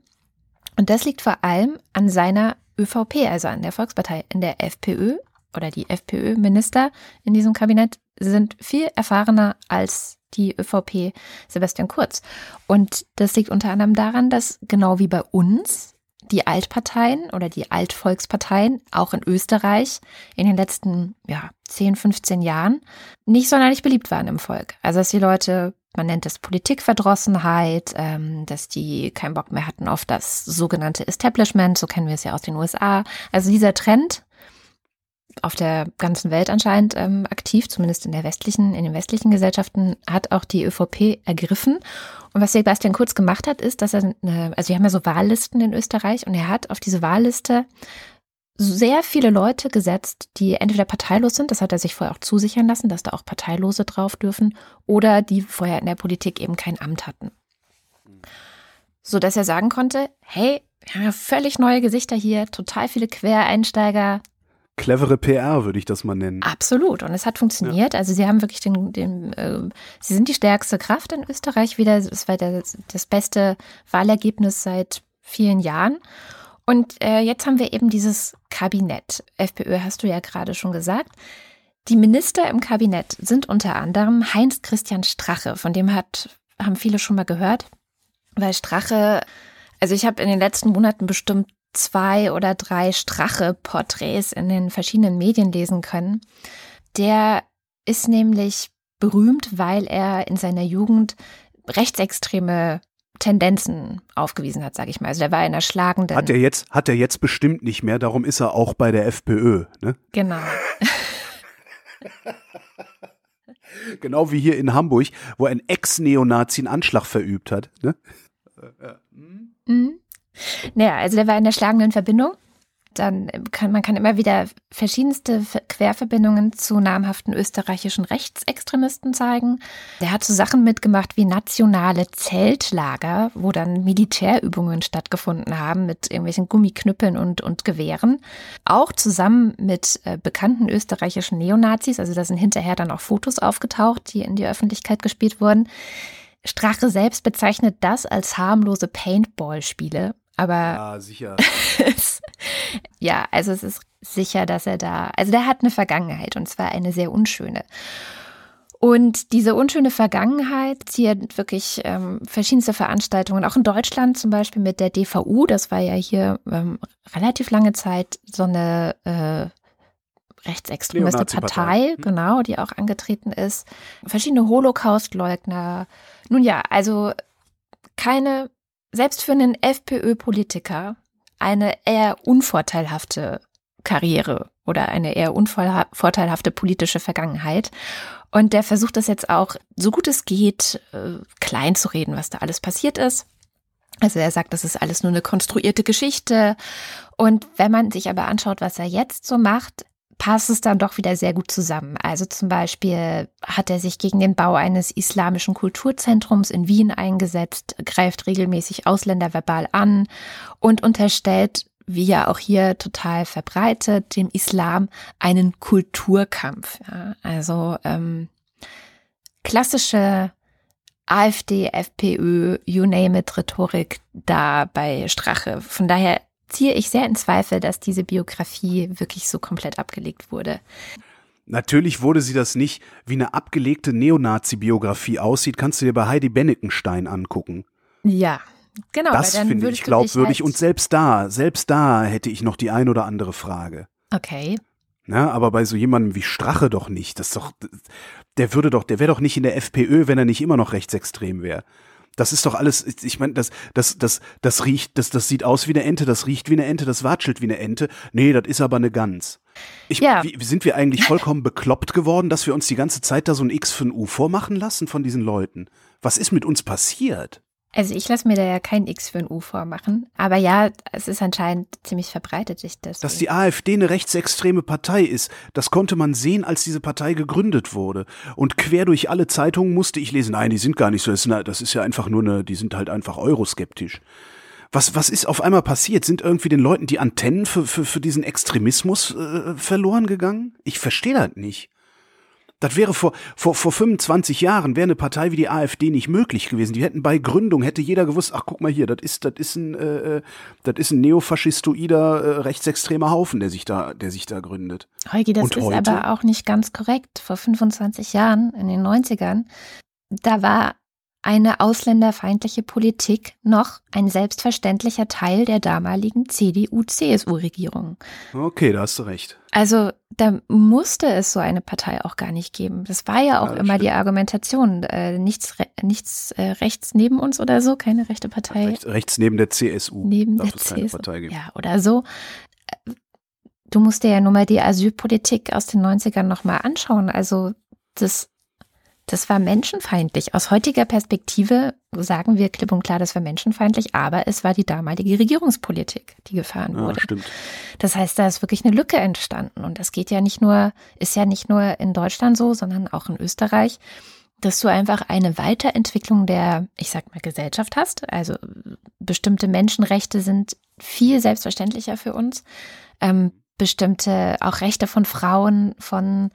Und das liegt vor allem an seiner ÖVP, also an der Volkspartei. In der FPÖ oder die FPÖ-Minister in diesem Kabinett sind viel erfahrener als die ÖVP Sebastian Kurz. Und das liegt unter anderem daran, dass genau wie bei uns die Altparteien oder die Altvolksparteien auch in Österreich in den letzten ja, 10, 15 Jahren nicht sonderlich beliebt waren im Volk. Also dass die Leute, man nennt es Politikverdrossenheit, ähm, dass die keinen Bock mehr hatten auf das sogenannte Establishment, so kennen wir es ja aus den USA. Also dieser Trend auf der ganzen Welt anscheinend ähm, aktiv, zumindest in der westlichen, in den westlichen Gesellschaften, hat auch die ÖVP ergriffen. Und was Sebastian Kurz gemacht hat, ist, dass er, eine, also wir haben ja so Wahllisten in Österreich und er hat auf diese Wahlliste sehr viele Leute gesetzt, die entweder parteilos sind, das hat er sich vorher auch zusichern lassen, dass da auch Parteilose drauf dürfen, oder die vorher in der Politik eben kein Amt hatten. So dass er sagen konnte, hey, wir haben ja völlig neue Gesichter hier, total viele Quereinsteiger, clevere PR, würde ich das mal nennen. Absolut. Und es hat funktioniert. Ja. Also sie haben wirklich den, den äh, sie sind die stärkste Kraft in Österreich wieder. Es war das, das beste Wahlergebnis seit vielen Jahren. Und äh, jetzt haben wir eben dieses Kabinett. FPÖ hast du ja gerade schon gesagt. Die Minister im Kabinett sind unter anderem Heinz Christian Strache, von dem hat, haben viele schon mal gehört, weil Strache, also ich habe in den letzten Monaten bestimmt zwei oder drei Strache-Porträts in den verschiedenen Medien lesen können. Der ist nämlich berühmt, weil er in seiner Jugend rechtsextreme Tendenzen aufgewiesen hat, sage ich mal. Also der war in der schlagenden. Hat er jetzt, hat er jetzt bestimmt nicht mehr, darum ist er auch bei der FPÖ, ne? Genau. genau wie hier in Hamburg, wo ein Ex-Neonazi einen Anschlag verübt hat, ne? Mhm. Naja, also der war in der schlagenden Verbindung. Dann kann man kann immer wieder verschiedenste Querverbindungen zu namhaften österreichischen Rechtsextremisten zeigen. Der hat so Sachen mitgemacht wie nationale Zeltlager, wo dann Militärübungen stattgefunden haben mit irgendwelchen Gummiknüppeln und, und Gewehren. Auch zusammen mit äh, bekannten österreichischen Neonazis. Also da sind hinterher dann auch Fotos aufgetaucht, die in die Öffentlichkeit gespielt wurden. Strache selbst bezeichnet das als harmlose Paintball-Spiele. Aber ja, sicher. ja, also es ist sicher, dass er da, also der hat eine Vergangenheit und zwar eine sehr unschöne. Und diese unschöne Vergangenheit ziert wirklich ähm, verschiedenste Veranstaltungen, auch in Deutschland zum Beispiel mit der DVU, das war ja hier ähm, relativ lange Zeit so eine äh, rechtsextremiste Partei, hm. genau, die auch angetreten ist. Verschiedene Holocaust-Leugner. Nun ja, also keine, selbst für einen FPÖ-Politiker, eine eher unvorteilhafte Karriere oder eine eher unvorteilhafte politische Vergangenheit. Und der versucht das jetzt auch, so gut es geht, äh, klein zu reden, was da alles passiert ist. Also er sagt, das ist alles nur eine konstruierte Geschichte. Und wenn man sich aber anschaut, was er jetzt so macht, passt es dann doch wieder sehr gut zusammen. Also zum Beispiel hat er sich gegen den Bau eines islamischen Kulturzentrums in Wien eingesetzt, greift regelmäßig Ausländer verbal an und unterstellt, wie ja auch hier total verbreitet, dem Islam einen Kulturkampf. Ja, also ähm, klassische AfD, FPÖ, you name it, Rhetorik da bei Strache. Von daher ziehe ich sehr in Zweifel, dass diese Biografie wirklich so komplett abgelegt wurde. Natürlich wurde sie das nicht, wie eine abgelegte Neonazi-Biografie aussieht, kannst du dir bei Heidi Bennickenstein angucken. Ja, genau. Das finde ich glaubwürdig halt und selbst da, selbst da hätte ich noch die ein oder andere Frage. Okay. Na, aber bei so jemandem wie Strache doch nicht. Das ist doch, der würde doch, der wäre doch nicht in der FPÖ, wenn er nicht immer noch rechtsextrem wäre. Das ist doch alles, ich meine, das, das, das, das riecht, das, das sieht aus wie eine Ente, das riecht wie eine Ente, das watschelt wie eine Ente. Nee, das ist aber eine Gans. Ich, ja. wie, sind wir eigentlich vollkommen bekloppt geworden, dass wir uns die ganze Zeit da so ein X für ein U vormachen lassen von diesen Leuten? Was ist mit uns passiert? Also ich lasse mir da ja kein X für ein U vormachen. Aber ja, es ist anscheinend ziemlich verbreitet sich das. Dass die AfD eine rechtsextreme Partei ist, das konnte man sehen, als diese Partei gegründet wurde. Und quer durch alle Zeitungen musste ich lesen, nein, die sind gar nicht so, das ist ja einfach nur eine, die sind halt einfach euroskeptisch. Was, was ist auf einmal passiert? Sind irgendwie den Leuten die Antennen für, für, für diesen Extremismus äh, verloren gegangen? Ich verstehe das nicht. Das wäre vor, vor, vor 25 Jahren, wäre eine Partei wie die AfD nicht möglich gewesen. Die hätten bei Gründung, hätte jeder gewusst, ach guck mal hier, das ist, das ist ein, äh, äh das ist ein neofaschistoider, äh, rechtsextremer Haufen, der sich da, der sich da gründet. Heugi, das Und ist heute? aber auch nicht ganz korrekt. Vor 25 Jahren, in den 90ern, da war eine ausländerfeindliche Politik noch ein selbstverständlicher Teil der damaligen CDU-CSU-Regierung. Okay, da hast du recht. Also da musste es so eine Partei auch gar nicht geben. Das war ja auch ja, immer stimmt. die Argumentation. Äh, nichts nichts äh, rechts neben uns oder so, keine rechte Partei. Rechts, rechts neben der CSU. Neben der CSU. Ja, oder so. Du musst dir ja nur mal die Asylpolitik aus den 90ern nochmal anschauen. Also das das war menschenfeindlich. Aus heutiger Perspektive sagen wir klipp und klar, das war menschenfeindlich, aber es war die damalige Regierungspolitik, die gefahren wurde. Ja, stimmt. Das heißt, da ist wirklich eine Lücke entstanden. Und das geht ja nicht nur, ist ja nicht nur in Deutschland so, sondern auch in Österreich, dass du einfach eine Weiterentwicklung der, ich sag mal, Gesellschaft hast. Also bestimmte Menschenrechte sind viel selbstverständlicher für uns. Ähm, bestimmte auch Rechte von Frauen, von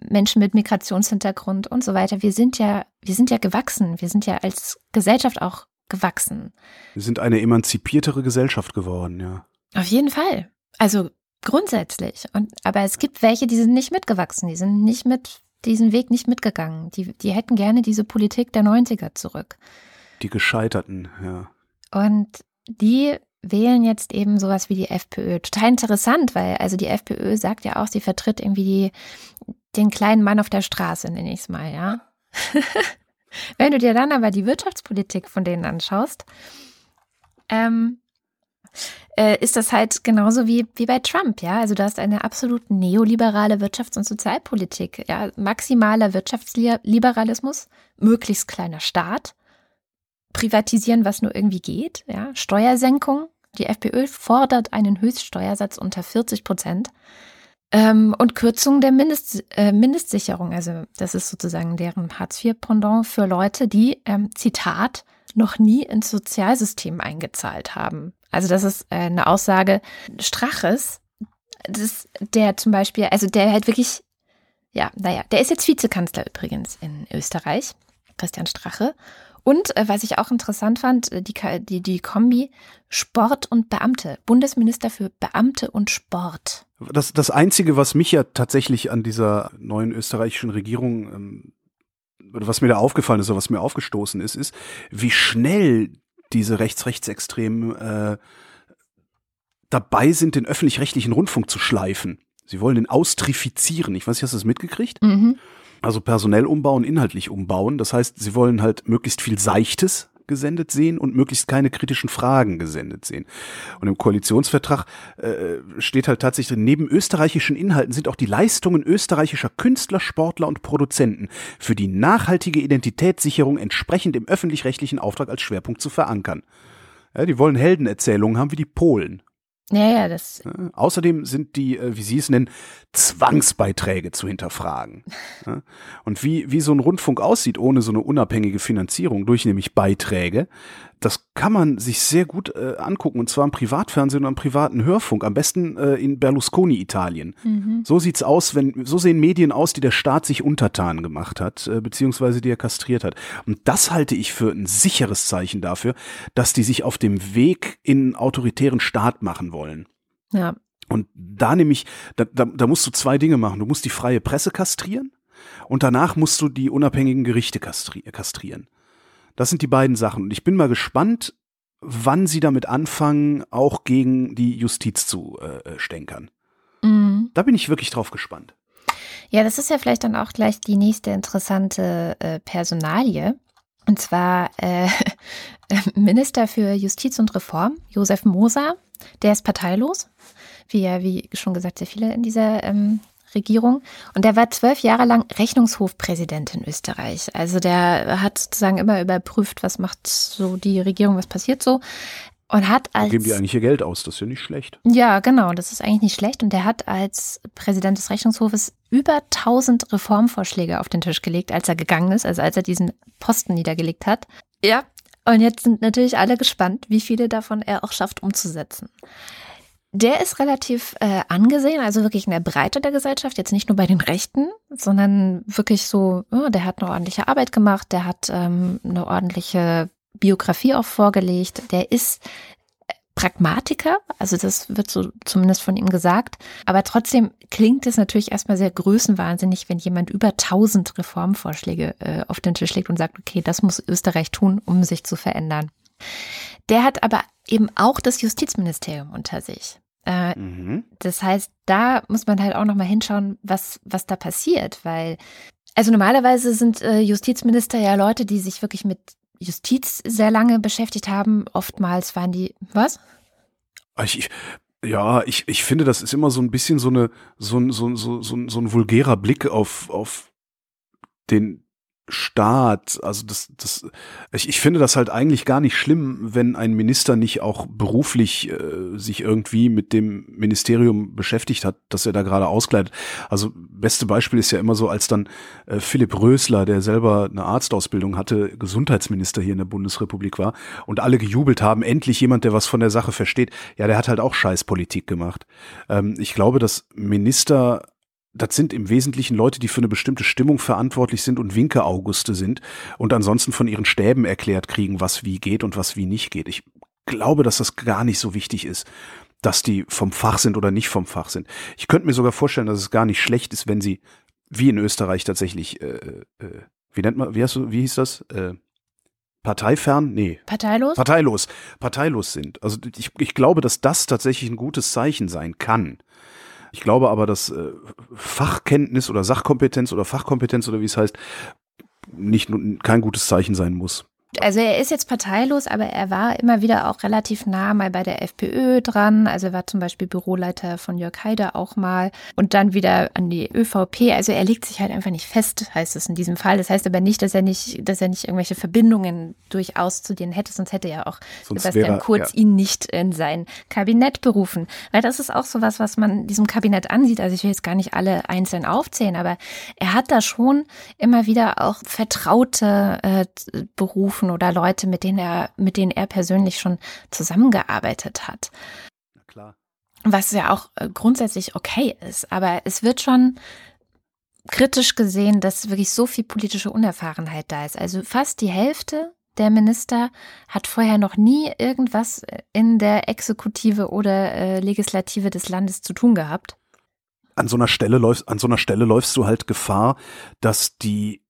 Menschen mit Migrationshintergrund und so weiter. Wir sind ja, wir sind ja gewachsen. Wir sind ja als Gesellschaft auch gewachsen. Wir sind eine emanzipiertere Gesellschaft geworden, ja. Auf jeden Fall. Also grundsätzlich. Und, aber es gibt welche, die sind nicht mitgewachsen. Die sind nicht mit diesen Weg nicht mitgegangen. Die, die hätten gerne diese Politik der 90er zurück. Die Gescheiterten, ja. Und die wählen jetzt eben sowas wie die FPÖ. Total interessant, weil also die FPÖ sagt ja auch, sie vertritt irgendwie die, den kleinen Mann auf der Straße, nenne ich es mal, ja. Wenn du dir dann aber die Wirtschaftspolitik von denen anschaust, ähm, äh, ist das halt genauso wie, wie bei Trump, ja. Also du hast eine absolut neoliberale Wirtschafts- und Sozialpolitik, ja. Maximaler Wirtschaftsliberalismus, möglichst kleiner Staat, privatisieren, was nur irgendwie geht, ja. Steuersenkung, Die FPÖ fordert einen Höchststeuersatz unter 40 Prozent ähm, und Kürzung der Mindest, äh, Mindestsicherung. Also das ist sozusagen deren Hartz-IV-Pendant für Leute, die, ähm, Zitat, noch nie ins Sozialsystem eingezahlt haben. Also das ist äh, eine Aussage Straches, das, der zum Beispiel, also der halt wirklich, ja, naja, der ist jetzt Vizekanzler übrigens in Österreich, Christian Strache. Und äh, was ich auch interessant fand, äh, die, die, die Kombi Sport und Beamte. Bundesminister für Beamte und Sport. Das, das Einzige, was mich ja tatsächlich an dieser neuen österreichischen Regierung, ähm, was mir da aufgefallen ist oder was mir aufgestoßen ist, ist, wie schnell diese Rechts-Rechtsextremen äh, dabei sind, den öffentlich-rechtlichen Rundfunk zu schleifen. Sie wollen den austrifizieren. Ich weiß nicht, hast du das mitgekriegt? Mhm. Also personell umbauen, inhaltlich umbauen. Das heißt, sie wollen halt möglichst viel Seichtes gesendet sehen und möglichst keine kritischen Fragen gesendet sehen. Und im Koalitionsvertrag äh, steht halt tatsächlich neben österreichischen Inhalten sind auch die Leistungen österreichischer Künstler, Sportler und Produzenten für die nachhaltige Identitätssicherung entsprechend im öffentlich-rechtlichen Auftrag als Schwerpunkt zu verankern. Ja, die wollen Heldenerzählungen haben wie die Polen. Ja, ja, das. Außerdem sind die, äh, wie Sie es nennen, Zwangsbeiträge zu hinterfragen. Und wie, wie so ein Rundfunk aussieht ohne so eine unabhängige Finanzierung durch nämlich Beiträge, das kann man sich sehr gut äh, angucken und zwar im Privatfernsehen und am privaten Hörfunk, am besten äh, in Berlusconi Italien. Mhm. So sieht's aus, wenn so sehen Medien aus, die der Staat sich untertan gemacht hat, äh, beziehungsweise die er kastriert hat. Und das halte ich für ein sicheres Zeichen dafür, dass die sich auf dem Weg in einen autoritären Staat machen wollen. Ja. Und da nämlich, da, da, da musst du zwei Dinge machen. Du musst die freie Presse kastrieren und danach musst du die unabhängigen Gerichte kastri kastrieren. Das sind die beiden Sachen. Und ich bin mal gespannt, wann sie damit anfangen, auch gegen die Justiz zu äh, stänkern. Mhm. Da bin ich wirklich drauf gespannt. Ja, das ist ja vielleicht dann auch gleich die nächste interessante äh, Personalie. Und zwar äh, Minister für Justiz und Reform, Josef Moser, der ist parteilos, wie ja, wie schon gesagt, sehr viele in dieser ähm, Regierung. Und der war zwölf Jahre lang Rechnungshofpräsident in Österreich. Also der hat sozusagen immer überprüft, was macht so die Regierung, was passiert so. Und hat als. Geben die eigentlich ihr Geld aus, das ist ja nicht schlecht. Ja, genau, das ist eigentlich nicht schlecht. Und der hat als Präsident des Rechnungshofes über 1000 Reformvorschläge auf den Tisch gelegt, als er gegangen ist, also als er diesen Posten niedergelegt hat. Ja, und jetzt sind natürlich alle gespannt, wie viele davon er auch schafft umzusetzen. Der ist relativ äh, angesehen, also wirklich in der Breite der Gesellschaft, jetzt nicht nur bei den Rechten, sondern wirklich so, oh, der hat eine ordentliche Arbeit gemacht, der hat ähm, eine ordentliche Biografie auch vorgelegt, der ist äh, Pragmatiker, also das wird so zumindest von ihm gesagt. Aber trotzdem klingt es natürlich erstmal sehr größenwahnsinnig, wenn jemand über 1000 Reformvorschläge äh, auf den Tisch legt und sagt, okay, das muss Österreich tun, um sich zu verändern. Der hat aber eben auch das Justizministerium unter sich. Äh, mhm. Das heißt, da muss man halt auch nochmal hinschauen, was, was da passiert, weil, also normalerweise sind äh, Justizminister ja Leute, die sich wirklich mit Justiz sehr lange beschäftigt haben. Oftmals waren die, was? Ich, ja, ich, ich finde, das ist immer so ein bisschen so eine, so ein, so, so, so, so ein vulgärer Blick auf, auf den, Staat, also das, das, ich, ich finde das halt eigentlich gar nicht schlimm, wenn ein Minister nicht auch beruflich äh, sich irgendwie mit dem Ministerium beschäftigt hat, dass er da gerade auskleidet. Also beste Beispiel ist ja immer so, als dann äh, Philipp Rösler, der selber eine Arztausbildung hatte, Gesundheitsminister hier in der Bundesrepublik war und alle gejubelt haben, endlich jemand, der was von der Sache versteht. Ja, der hat halt auch Scheißpolitik gemacht. Ähm, ich glaube, dass Minister das sind im Wesentlichen Leute, die für eine bestimmte Stimmung verantwortlich sind und Winke-Auguste sind und ansonsten von ihren Stäben erklärt kriegen, was wie geht und was wie nicht geht. Ich glaube, dass das gar nicht so wichtig ist, dass die vom Fach sind oder nicht vom Fach sind. Ich könnte mir sogar vorstellen, dass es gar nicht schlecht ist, wenn sie, wie in Österreich tatsächlich, äh, äh, wie nennt man, wie, hast du, wie hieß das? Äh, Parteifern? Nee. Parteilos? Parteilos. Parteilos sind. Also ich, ich glaube, dass das tatsächlich ein gutes Zeichen sein kann. Ich glaube aber, dass äh, Fachkenntnis oder Sachkompetenz oder Fachkompetenz oder wie es heißt, nicht kein gutes Zeichen sein muss. Also er ist jetzt parteilos, aber er war immer wieder auch relativ nah mal bei der FPÖ dran. Also er war zum Beispiel Büroleiter von Jörg Haider auch mal und dann wieder an die ÖVP. Also er legt sich halt einfach nicht fest, heißt es in diesem Fall. Das heißt aber nicht, dass er nicht, dass er nicht irgendwelche Verbindungen durchaus zu denen hätte, sonst hätte ja auch sonst Sebastian wäre, Kurz ja. ihn nicht in sein Kabinett berufen. Weil das ist auch sowas, was man diesem Kabinett ansieht. Also ich will jetzt gar nicht alle einzeln aufzählen, aber er hat da schon immer wieder auch vertraute äh, Berufe berufen oder Leute, mit denen er, mit denen er persönlich schon zusammengearbeitet hat. Na klar. Was ja auch äh, grundsätzlich okay ist. Aber es wird schon kritisch gesehen, dass wirklich so viel politische Unerfahrenheit da ist. Also fast die Hälfte der Minister hat vorher noch nie irgendwas in der Exekutive oder äh, Legislative des Landes zu tun gehabt. An so einer Stelle läufst, an so einer Stelle läufst du halt Gefahr, dass die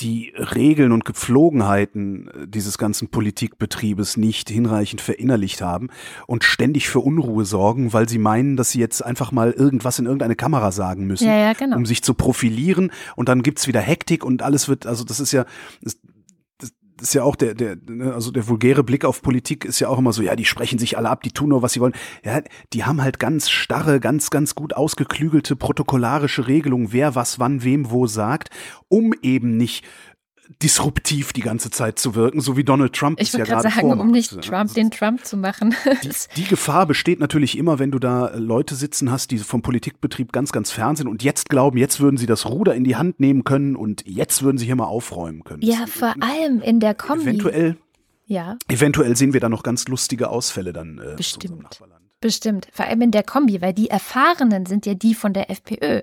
die Regeln und Gepflogenheiten äh, dieses ganzen Politikbetriebes nicht hinreichend verinnerlicht haben und ständig für Unruhe sorgen, weil sie meinen, dass sie jetzt einfach mal irgendwas in irgendeine Kamera sagen müssen, ja, ja, genau. um sich zu profilieren und dann gibt's wieder Hektik und alles wird, also das ist ja, ist ja auch der, der, ne, also der vulgäre Blick auf Politik ist ja auch immer so, ja, die sprechen sich alle ab, die tun nur, was sie wollen. Ja, die haben halt ganz starre, ganz, ganz gut ausgeklügelte protokollarische Regelungen, wer was wann wem wo sagt, um eben nicht disruptiv die ganze Zeit zu wirken, so wie Donald Trump ich es ja gerade sagen, vormacht. um nicht Trump also, den Trump zu machen. Die, die, Gefahr besteht natürlich immer, wenn du da Leute sitzen hast, die vom Politikbetrieb ganz, ganz fern sind und jetzt glauben, jetzt würden sie das Ruder in die Hand nehmen können und jetzt würden sie hier mal aufräumen können. Ja, vor allem in der Kombi. Eventuell, ja. eventuell sehen wir da noch ganz lustige Ausfälle dann. Äh, Bestimmt. Bestimmt, vor allem in der Kombi, weil die Erfahrenen sind ja die von der FPÖ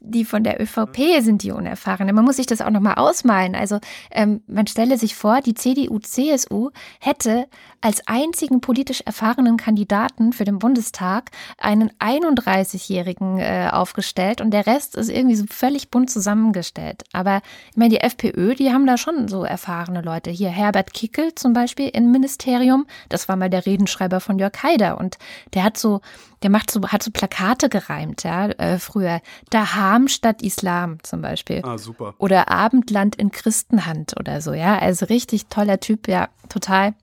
die von der ÖVP sind die Unerfahrenen. Man muss sich das auch nochmal ausmalen. Also ähm, man stelle sich vor, die CDU, CSU hätte als einzigen politisch erfahrenen Kandidaten für den Bundestag einen 31-Jährigen äh, aufgestellt und der Rest ist irgendwie so völlig bunt zusammengestellt. Aber ich meine, die FPÖ, die haben da schon so erfahrene Leute. Hier Herbert Kickel zum Beispiel im Ministerium, das war mal der Redenschreiber von Jörg Haider und der hat so der macht so, hat so Plakate gereimt, ja, äh, früher. Daham statt Islam zum Beispiel. Ah, super. Oder Abendland in Christenhand oder so, ja. Also richtig toller Typ, ja, total.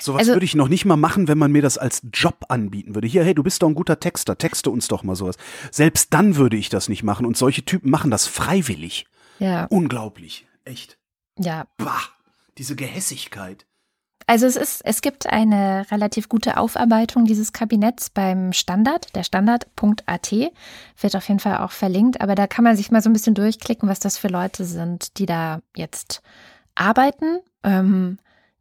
Sowas also, würde ich noch nicht mal machen, wenn man mir das als Job anbieten würde. Hier, hey, du bist doch ein guter Texter, texte uns doch mal sowas. Selbst dann würde ich das nicht machen und solche Typen machen das freiwillig. Ja. Unglaublich. Echt. Ja. Bah, diese Gehässigkeit. Also es ist, es gibt eine relativ gute Aufarbeitung dieses Kabinetts beim Standard, der Standard.at, wird auf jeden Fall auch verlinkt, aber da kann man sich mal so ein bisschen durchklicken, was das für Leute sind, die da jetzt arbeiten, ähm,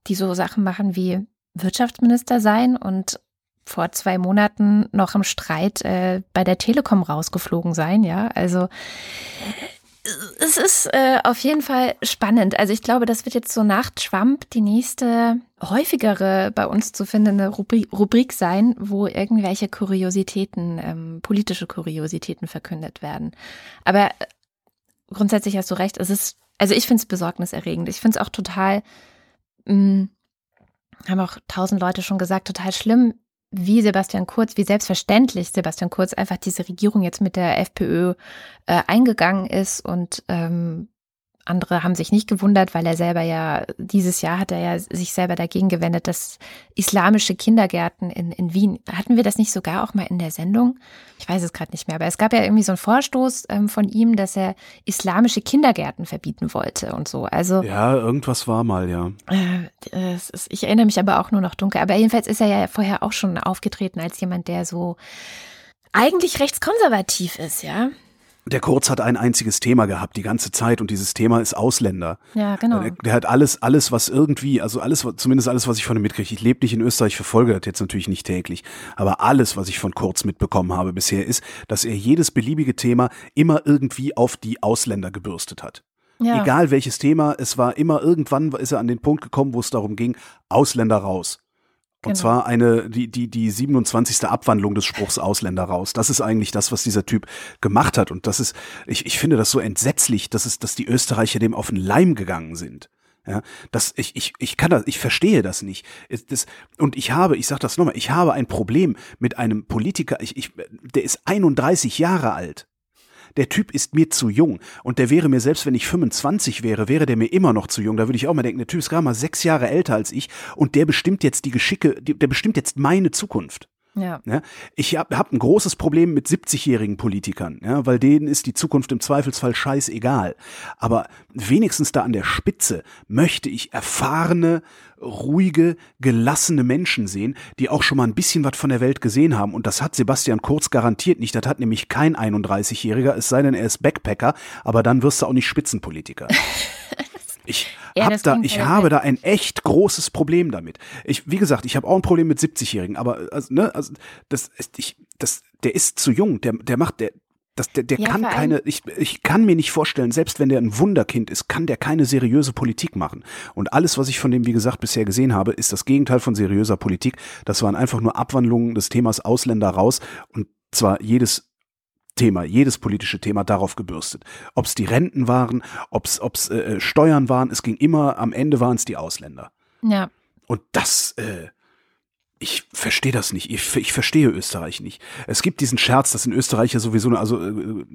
die so Sachen machen wie Wirtschaftsminister sein und vor zwei Monaten noch im Streit äh, bei der Telekom rausgeflogen sein, ja. Also es ist äh, auf jeden Fall spannend. Also ich glaube, das wird jetzt so nach Trump die nächste häufigere bei uns zu findende Rubrik, Rubrik sein, wo irgendwelche Kuriositäten, ähm, politische Kuriositäten verkündet werden. Aber äh, grundsätzlich hast du recht, es ist, also ich finde es besorgniserregend. Ich finde es auch total, mh, mm, haben auch tausend Leute schon gesagt, total schlimm, wie Sebastian Kurz, wie selbstverständlich Sebastian Kurz einfach diese Regierung jetzt mit der FPÖ äh, eingegangen ist und ähm, andere haben sich nicht gewundert, weil er selber ja, dieses Jahr hat er ja sich selber dagegen gewendet, dass islamische Kindergärten in, in Wien, hatten wir das nicht sogar auch mal in der Sendung? Ich weiß es gerade nicht mehr, aber es gab ja irgendwie so einen Vorstoß ähm, von ihm, dass er islamische Kindergärten verbieten wollte und so. Also Ja, irgendwas war mal, ja. Äh, ist, ich erinnere mich aber auch nur noch dunkel. Aber jedenfalls ist er ja vorher auch schon aufgetreten als jemand, der so eigentlich rechtskonservativ ist, ja. Der Kurz hat ein einziges Thema gehabt, die ganze Zeit, und dieses Thema ist Ausländer. Ja, genau. Der, der hat alles, alles, was irgendwie, also alles, zumindest alles, was ich von ihm mitkriege. Ich lebe nicht in Österreich, verfolge das jetzt natürlich nicht täglich. Aber alles, was ich von Kurz mitbekommen habe bisher, ist, dass er jedes beliebige Thema immer irgendwie auf die Ausländer gebürstet hat. Ja. Egal welches Thema, es war immer irgendwann ist er an den Punkt gekommen, wo es darum ging, Ausländer raus. Und genau. zwar eine, die, die, die 27. Abwandlung des Spruchs Ausländer raus. Das ist eigentlich das, was dieser Typ gemacht hat. Und das ist, ich, ich finde das so entsetzlich, dass es, dass die Österreicher dem auf den Leim gegangen sind. Ja, das, ich, ich, ich kann das, ich verstehe das nicht. Das, und ich habe, ich sag das nochmal, ich habe ein Problem mit einem Politiker, ich, ich, der ist 31 Jahre alt. Der Typ ist mir zu jung. Und der wäre mir, selbst wenn ich 25 wäre, wäre der mir immer noch zu jung. Da würde ich auch mal denken, der Typ ist gerade mal sechs Jahre älter als ich und der bestimmt jetzt die Geschicke, der bestimmt jetzt meine Zukunft. Ja. ja ich habe hab ein großes Problem mit 70-jährigen Politikern, ja, weil denen ist die Zukunft im Zweifelsfall scheißegal. Aber wenigstens da an der Spitze möchte ich erfahrene, ruhige, gelassene Menschen sehen, die auch schon mal ein bisschen was von der Welt gesehen haben. Und das hat Sebastian Kurz garantiert nicht. Das hat nämlich kein 31-Jähriger, es sei denn, er ist Backpacker, aber dann wirst du auch nicht Spitzenpolitiker. Ich, ja, hab da, ich habe da ein echt großes Problem damit. Ich, wie gesagt, ich habe auch ein Problem mit 70-Jährigen, aber also, ne, also das, ich, das, der ist zu jung, der, der macht, der, das, der, der ja, kann keine, ich, ich kann mir nicht vorstellen, selbst wenn der ein Wunderkind ist, kann der keine seriöse Politik machen. Und alles, was ich von dem, wie gesagt, bisher gesehen habe, ist das Gegenteil von seriöser Politik. Das waren einfach nur Abwandlungen des Themas Ausländer raus und zwar jedes Thema, jedes politische Thema darauf gebürstet. Ob es die Renten waren, ob es äh, Steuern waren, es ging immer, am Ende waren es die Ausländer. Ja. Und das, äh, ich verstehe das nicht. Ich, ich verstehe Österreich nicht. Es gibt diesen Scherz, dass in Österreich ja sowieso, also äh,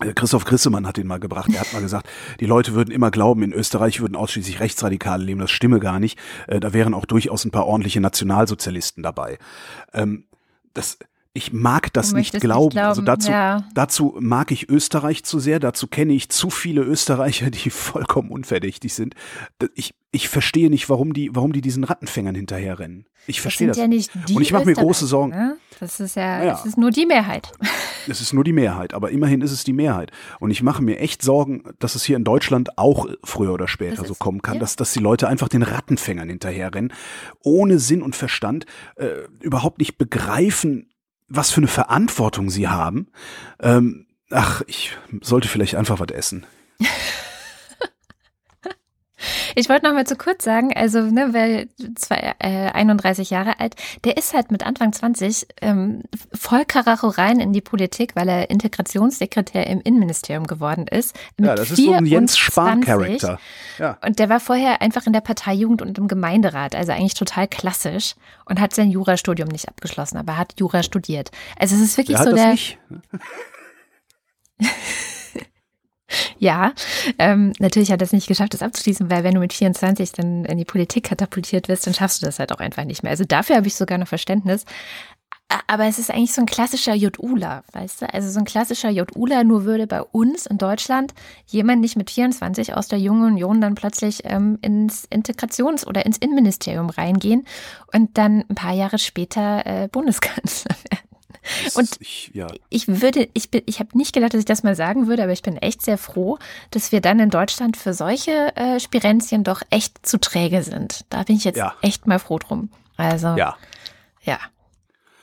äh, Christoph Grissemann hat den mal gebracht. Er hat mal gesagt, die Leute würden immer glauben, in Österreich würden ausschließlich Rechtsradikale leben. Das stimme gar nicht. Äh, da wären auch durchaus ein paar ordentliche Nationalsozialisten dabei. Ähm, das, ich mag das nicht glauben. nicht also glauben. Also dazu, ja. dazu mag ich Österreich zu sehr, dazu kenne ich zu viele Österreicher, die vollkommen unverdächtig sind. Ich, ich verstehe nicht, warum die, warum die diesen Rattenfängern hinterherrennen. Ich verstehe das. Ja nicht die Und ich mache mir große Sorgen. Ne? Das ist ja, naja. das ist nur die Mehrheit. Es ist nur die Mehrheit, aber immerhin ist es die Mehrheit. Und ich mache mir echt Sorgen, dass es hier in Deutschland auch früher oder später so kommen kann, ja. dass, dass die Leute einfach den Rattenfängern hinterherrennen, ohne Sinn und Verstand, äh, überhaupt nicht begreifen, was für eine Verantwortung sie haben. Ähm, ach, ich sollte vielleicht einfach was essen. Ich wollte noch mal zu kurz sagen, also, ne, weil zwei, äh, 31 Jahre alt, der ist halt mit Anfang 20 ähm, voll Karacho rein in die Politik, weil er Integrationssekretär im Innenministerium geworden ist. ja, das ist so ein Jens Spahn-Charakter. Ja. Und der war vorher einfach in der Parteijugend und im Gemeinderat, also eigentlich total klassisch und hat sein Jurastudium nicht abgeschlossen, aber hat Jura studiert. Also es ist wirklich der so der. Ja, ähm, natürlich hat er es nicht geschafft, das abzuschließen, weil wenn du mit 24 dann in die Politik katapultiert wirst, dann schaffst du das halt auch einfach nicht mehr. Also dafür habe ich sogar noch Verständnis. Aber es ist eigentlich so ein klassischer JULA, weißt du? Also so ein klassischer JULA, nur würde bei uns in Deutschland jemand nicht mit 24 aus der Jungen Union dann plötzlich ähm, ins Integrations- oder ins Innenministerium reingehen und dann ein paar Jahre später äh, Bundeskanzler werden. Und ich, ja. ich würde, ich bin, ich habe nicht gedacht, dass ich das mal sagen würde, aber ich bin echt sehr froh, dass wir dann in Deutschland für solche äh, Spirenzien doch echt zu träge sind. Da bin ich jetzt ja. echt mal froh drum. Also ja, ja.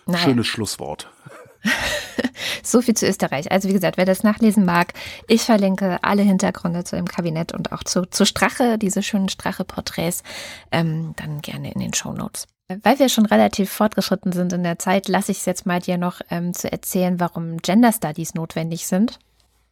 Naja. Schönes Schlusswort. so viel zu Österreich. Also wie gesagt, wer das nachlesen mag, ich verlinke alle Hintergründe zu dem Kabinett und auch zu, zu Strache, diese schönen Strache-Porträts, ähm, dann gerne in den Show Notes. Weil wir schon relativ fortgeschritten sind in der Zeit, lasse ich es jetzt mal dir noch ähm, zu erzählen, warum Gender Studies notwendig sind.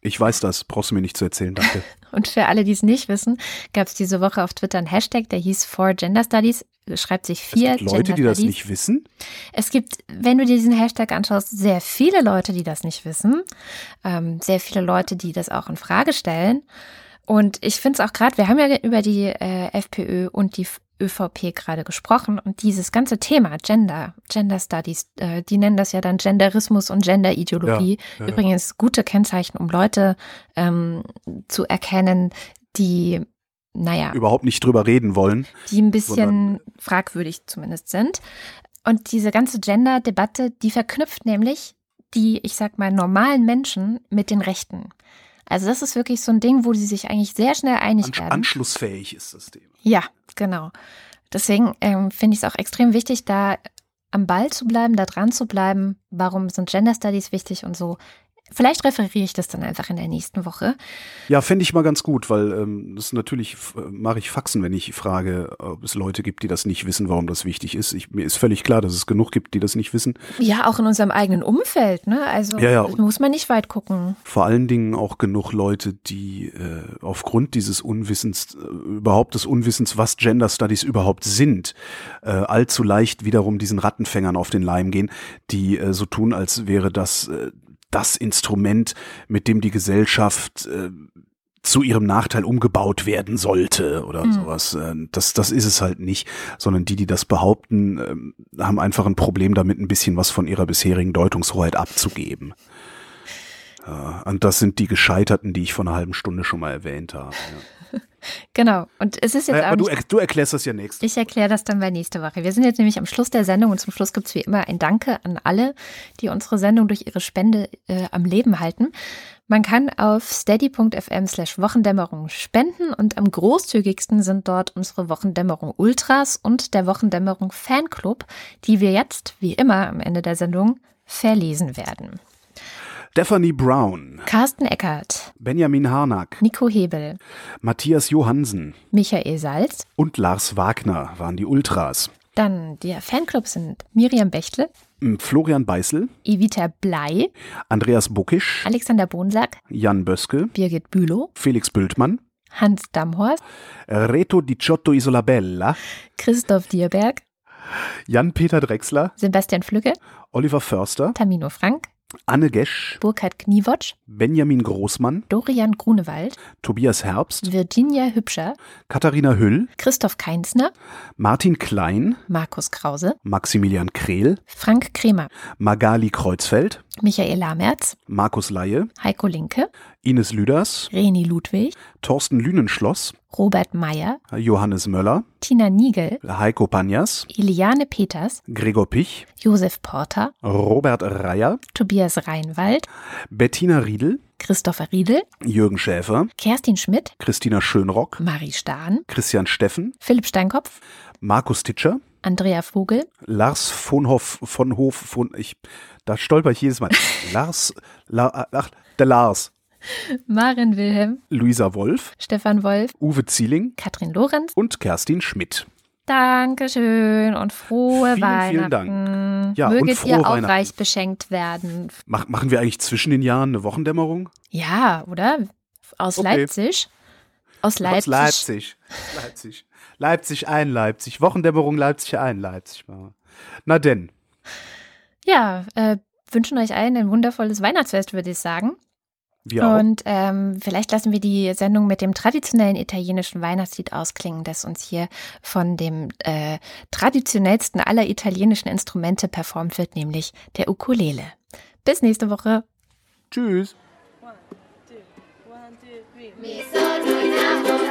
Ich weiß das, brauchst du mir nicht zu erzählen, danke. Und für alle, die es nicht wissen, gab es diese Woche auf Twitter einen Hashtag, der hieß For Gender Studies, schreibt sich vier es gibt Leute, Gender die das nicht wissen? Es gibt, wenn du dir diesen Hashtag anschaust, sehr viele Leute, die das nicht wissen. Ähm, sehr viele Leute, die das auch in Frage stellen. Und ich finde es auch gerade, wir haben ja über die äh, FPÖ und die ÖVP gerade gesprochen und dieses ganze Thema Gender, Gender Studies, äh, die nennen das ja dann Genderismus und Genderideologie. Ja, ja. Übrigens gute Kennzeichen, um Leute ähm, zu erkennen, die, naja. Überhaupt nicht drüber reden wollen. Die ein bisschen fragwürdig zumindest sind. Und diese ganze Gender-Debatte, die verknüpft nämlich die, ich sag mal, normalen Menschen mit den Rechten. Also das ist wirklich so ein Ding, wo sie sich eigentlich sehr schnell einig Ansch werden. Anschlussfähig ist das Thema. Ja, genau. Deswegen ähm, finde ich es auch extrem wichtig, da am Ball zu bleiben, da dran zu bleiben. Warum sind Gender Studies wichtig und so? Vielleicht referiere ich das dann einfach in der nächsten Woche. Ja, fände ich mal ganz gut, weil ähm, das natürlich äh, mache ich Faxen, wenn ich frage, ob es Leute gibt, die das nicht wissen, warum das wichtig ist. Ich, mir ist völlig klar, dass es genug gibt, die das nicht wissen. Ja, auch in unserem eigenen Umfeld, ne? Also ja, ja. muss man nicht weit gucken. Vor allen Dingen auch genug Leute, die äh, aufgrund dieses Unwissens, äh, überhaupt des Unwissens, was Gender Studies überhaupt sind, äh, allzu leicht wiederum diesen Rattenfängern auf den Leim gehen, die äh, so tun, als wäre das äh, das Instrument, mit dem die Gesellschaft äh, zu ihrem Nachteil umgebaut werden sollte oder mhm. sowas. Äh, das, das ist es halt nicht, sondern die, die das behaupten, ähm, haben einfach ein Problem damit, ein bisschen was von ihrer bisherigen Deutungshoheit abzugeben. Und das sind die Gescheiterten, die ich vor einer halben Stunde schon mal erwähnt habe. Ja. Genau. Und es ist jetzt aber du, du, erklärst das ja nächste Ich erkläre das dann bei nächste Woche. Wir sind jetzt nämlich am Schluss der Sendung und zum Schluss gibt es wie immer ein Danke an alle, die unsere Sendung durch ihre Spende äh, am Leben halten. Man kann auf steady.fm slash Wochendämmerung spenden und am großzügigsten sind dort unsere Wochendämmerung Ultras und der Wochendämmerung Fanclub, die wir jetzt, wie immer am Ende der Sendung, verlesen werden. Stephanie Brown, Carsten Eckert, Benjamin Harnack, Nico Hebel, Matthias Johansen, Michael Salz. Und Lars Wagner waren die Ultras. Dann der Fanclub sind Miriam Bechtle, Florian Beißel, Evita Blei, Andreas Buckisch, Alexander Bonsack, Jan Böske, Birgit Bülow, Felix Bültmann, Hans Damhorst, Reto Di Ciotto Isolabella, Christoph Dierberg, Jan-Peter Drechsler, Sebastian Flügge, Oliver Förster, Tamino Frank, Anne Gesch, Burkhard Kniewotsch, Benjamin Großmann, Dorian Grunewald, Tobias Herbst, Virginia Hübscher, Katharina Hüll, Christoph Keinsner, Martin Klein, Markus Krause, Maximilian Krehl, Frank Kremer, Magali Kreuzfeld, Michael Lamerz, Markus Laie, Heiko Linke, Ines Lüders, Reni Ludwig, Thorsten Lünenschloss, Robert Meyer, Johannes Möller, Tina Niegel, Heiko Panjas, Iliane Peters, Gregor Pich, Josef Porter, Robert Reier, Tobias Reinwald, Bettina Riedel, Christopher Riedel, Jürgen Schäfer, Kerstin Schmidt, Christina Schönrock, Marie Stahn, Christian Steffen, Philipp Steinkopf, Markus Titscher, Andrea Vogel, Lars von Hoff, von Hof, von, ich, da stolper ich jedes Mal. Lars, La, ach, der Lars. Maren Wilhelm, Luisa Wolf, Stefan Wolf, Uwe Zieling, Katrin Lorenz und Kerstin Schmidt. Dankeschön und frohe vielen, Weihnachten. Vielen Dank. Ja, Möget ihr auch reich beschenkt werden. Mach, machen wir eigentlich zwischen den Jahren eine Wochendämmerung? Ja, oder? Aus Okay. Leipzig. Aus Leipzig. Aus Leipzig. Leipzig. Leipzig ein Leipzig. Wochendämmerung Leipzig ein Leipzig. Na denn. Ja, äh, wünschen euch allen ein wundervolles Weihnachtsfest, würde ich sagen. Wir auch. Und ähm, vielleicht lassen wir die Sendung mit dem traditionellen italienischen Weihnachtslied ausklingen, das uns hier von dem äh, traditionellsten aller italienischen Instrumente performt wird, nämlich der Ukulele. Bis nächste Woche. Tschüss. Mi sono innamorato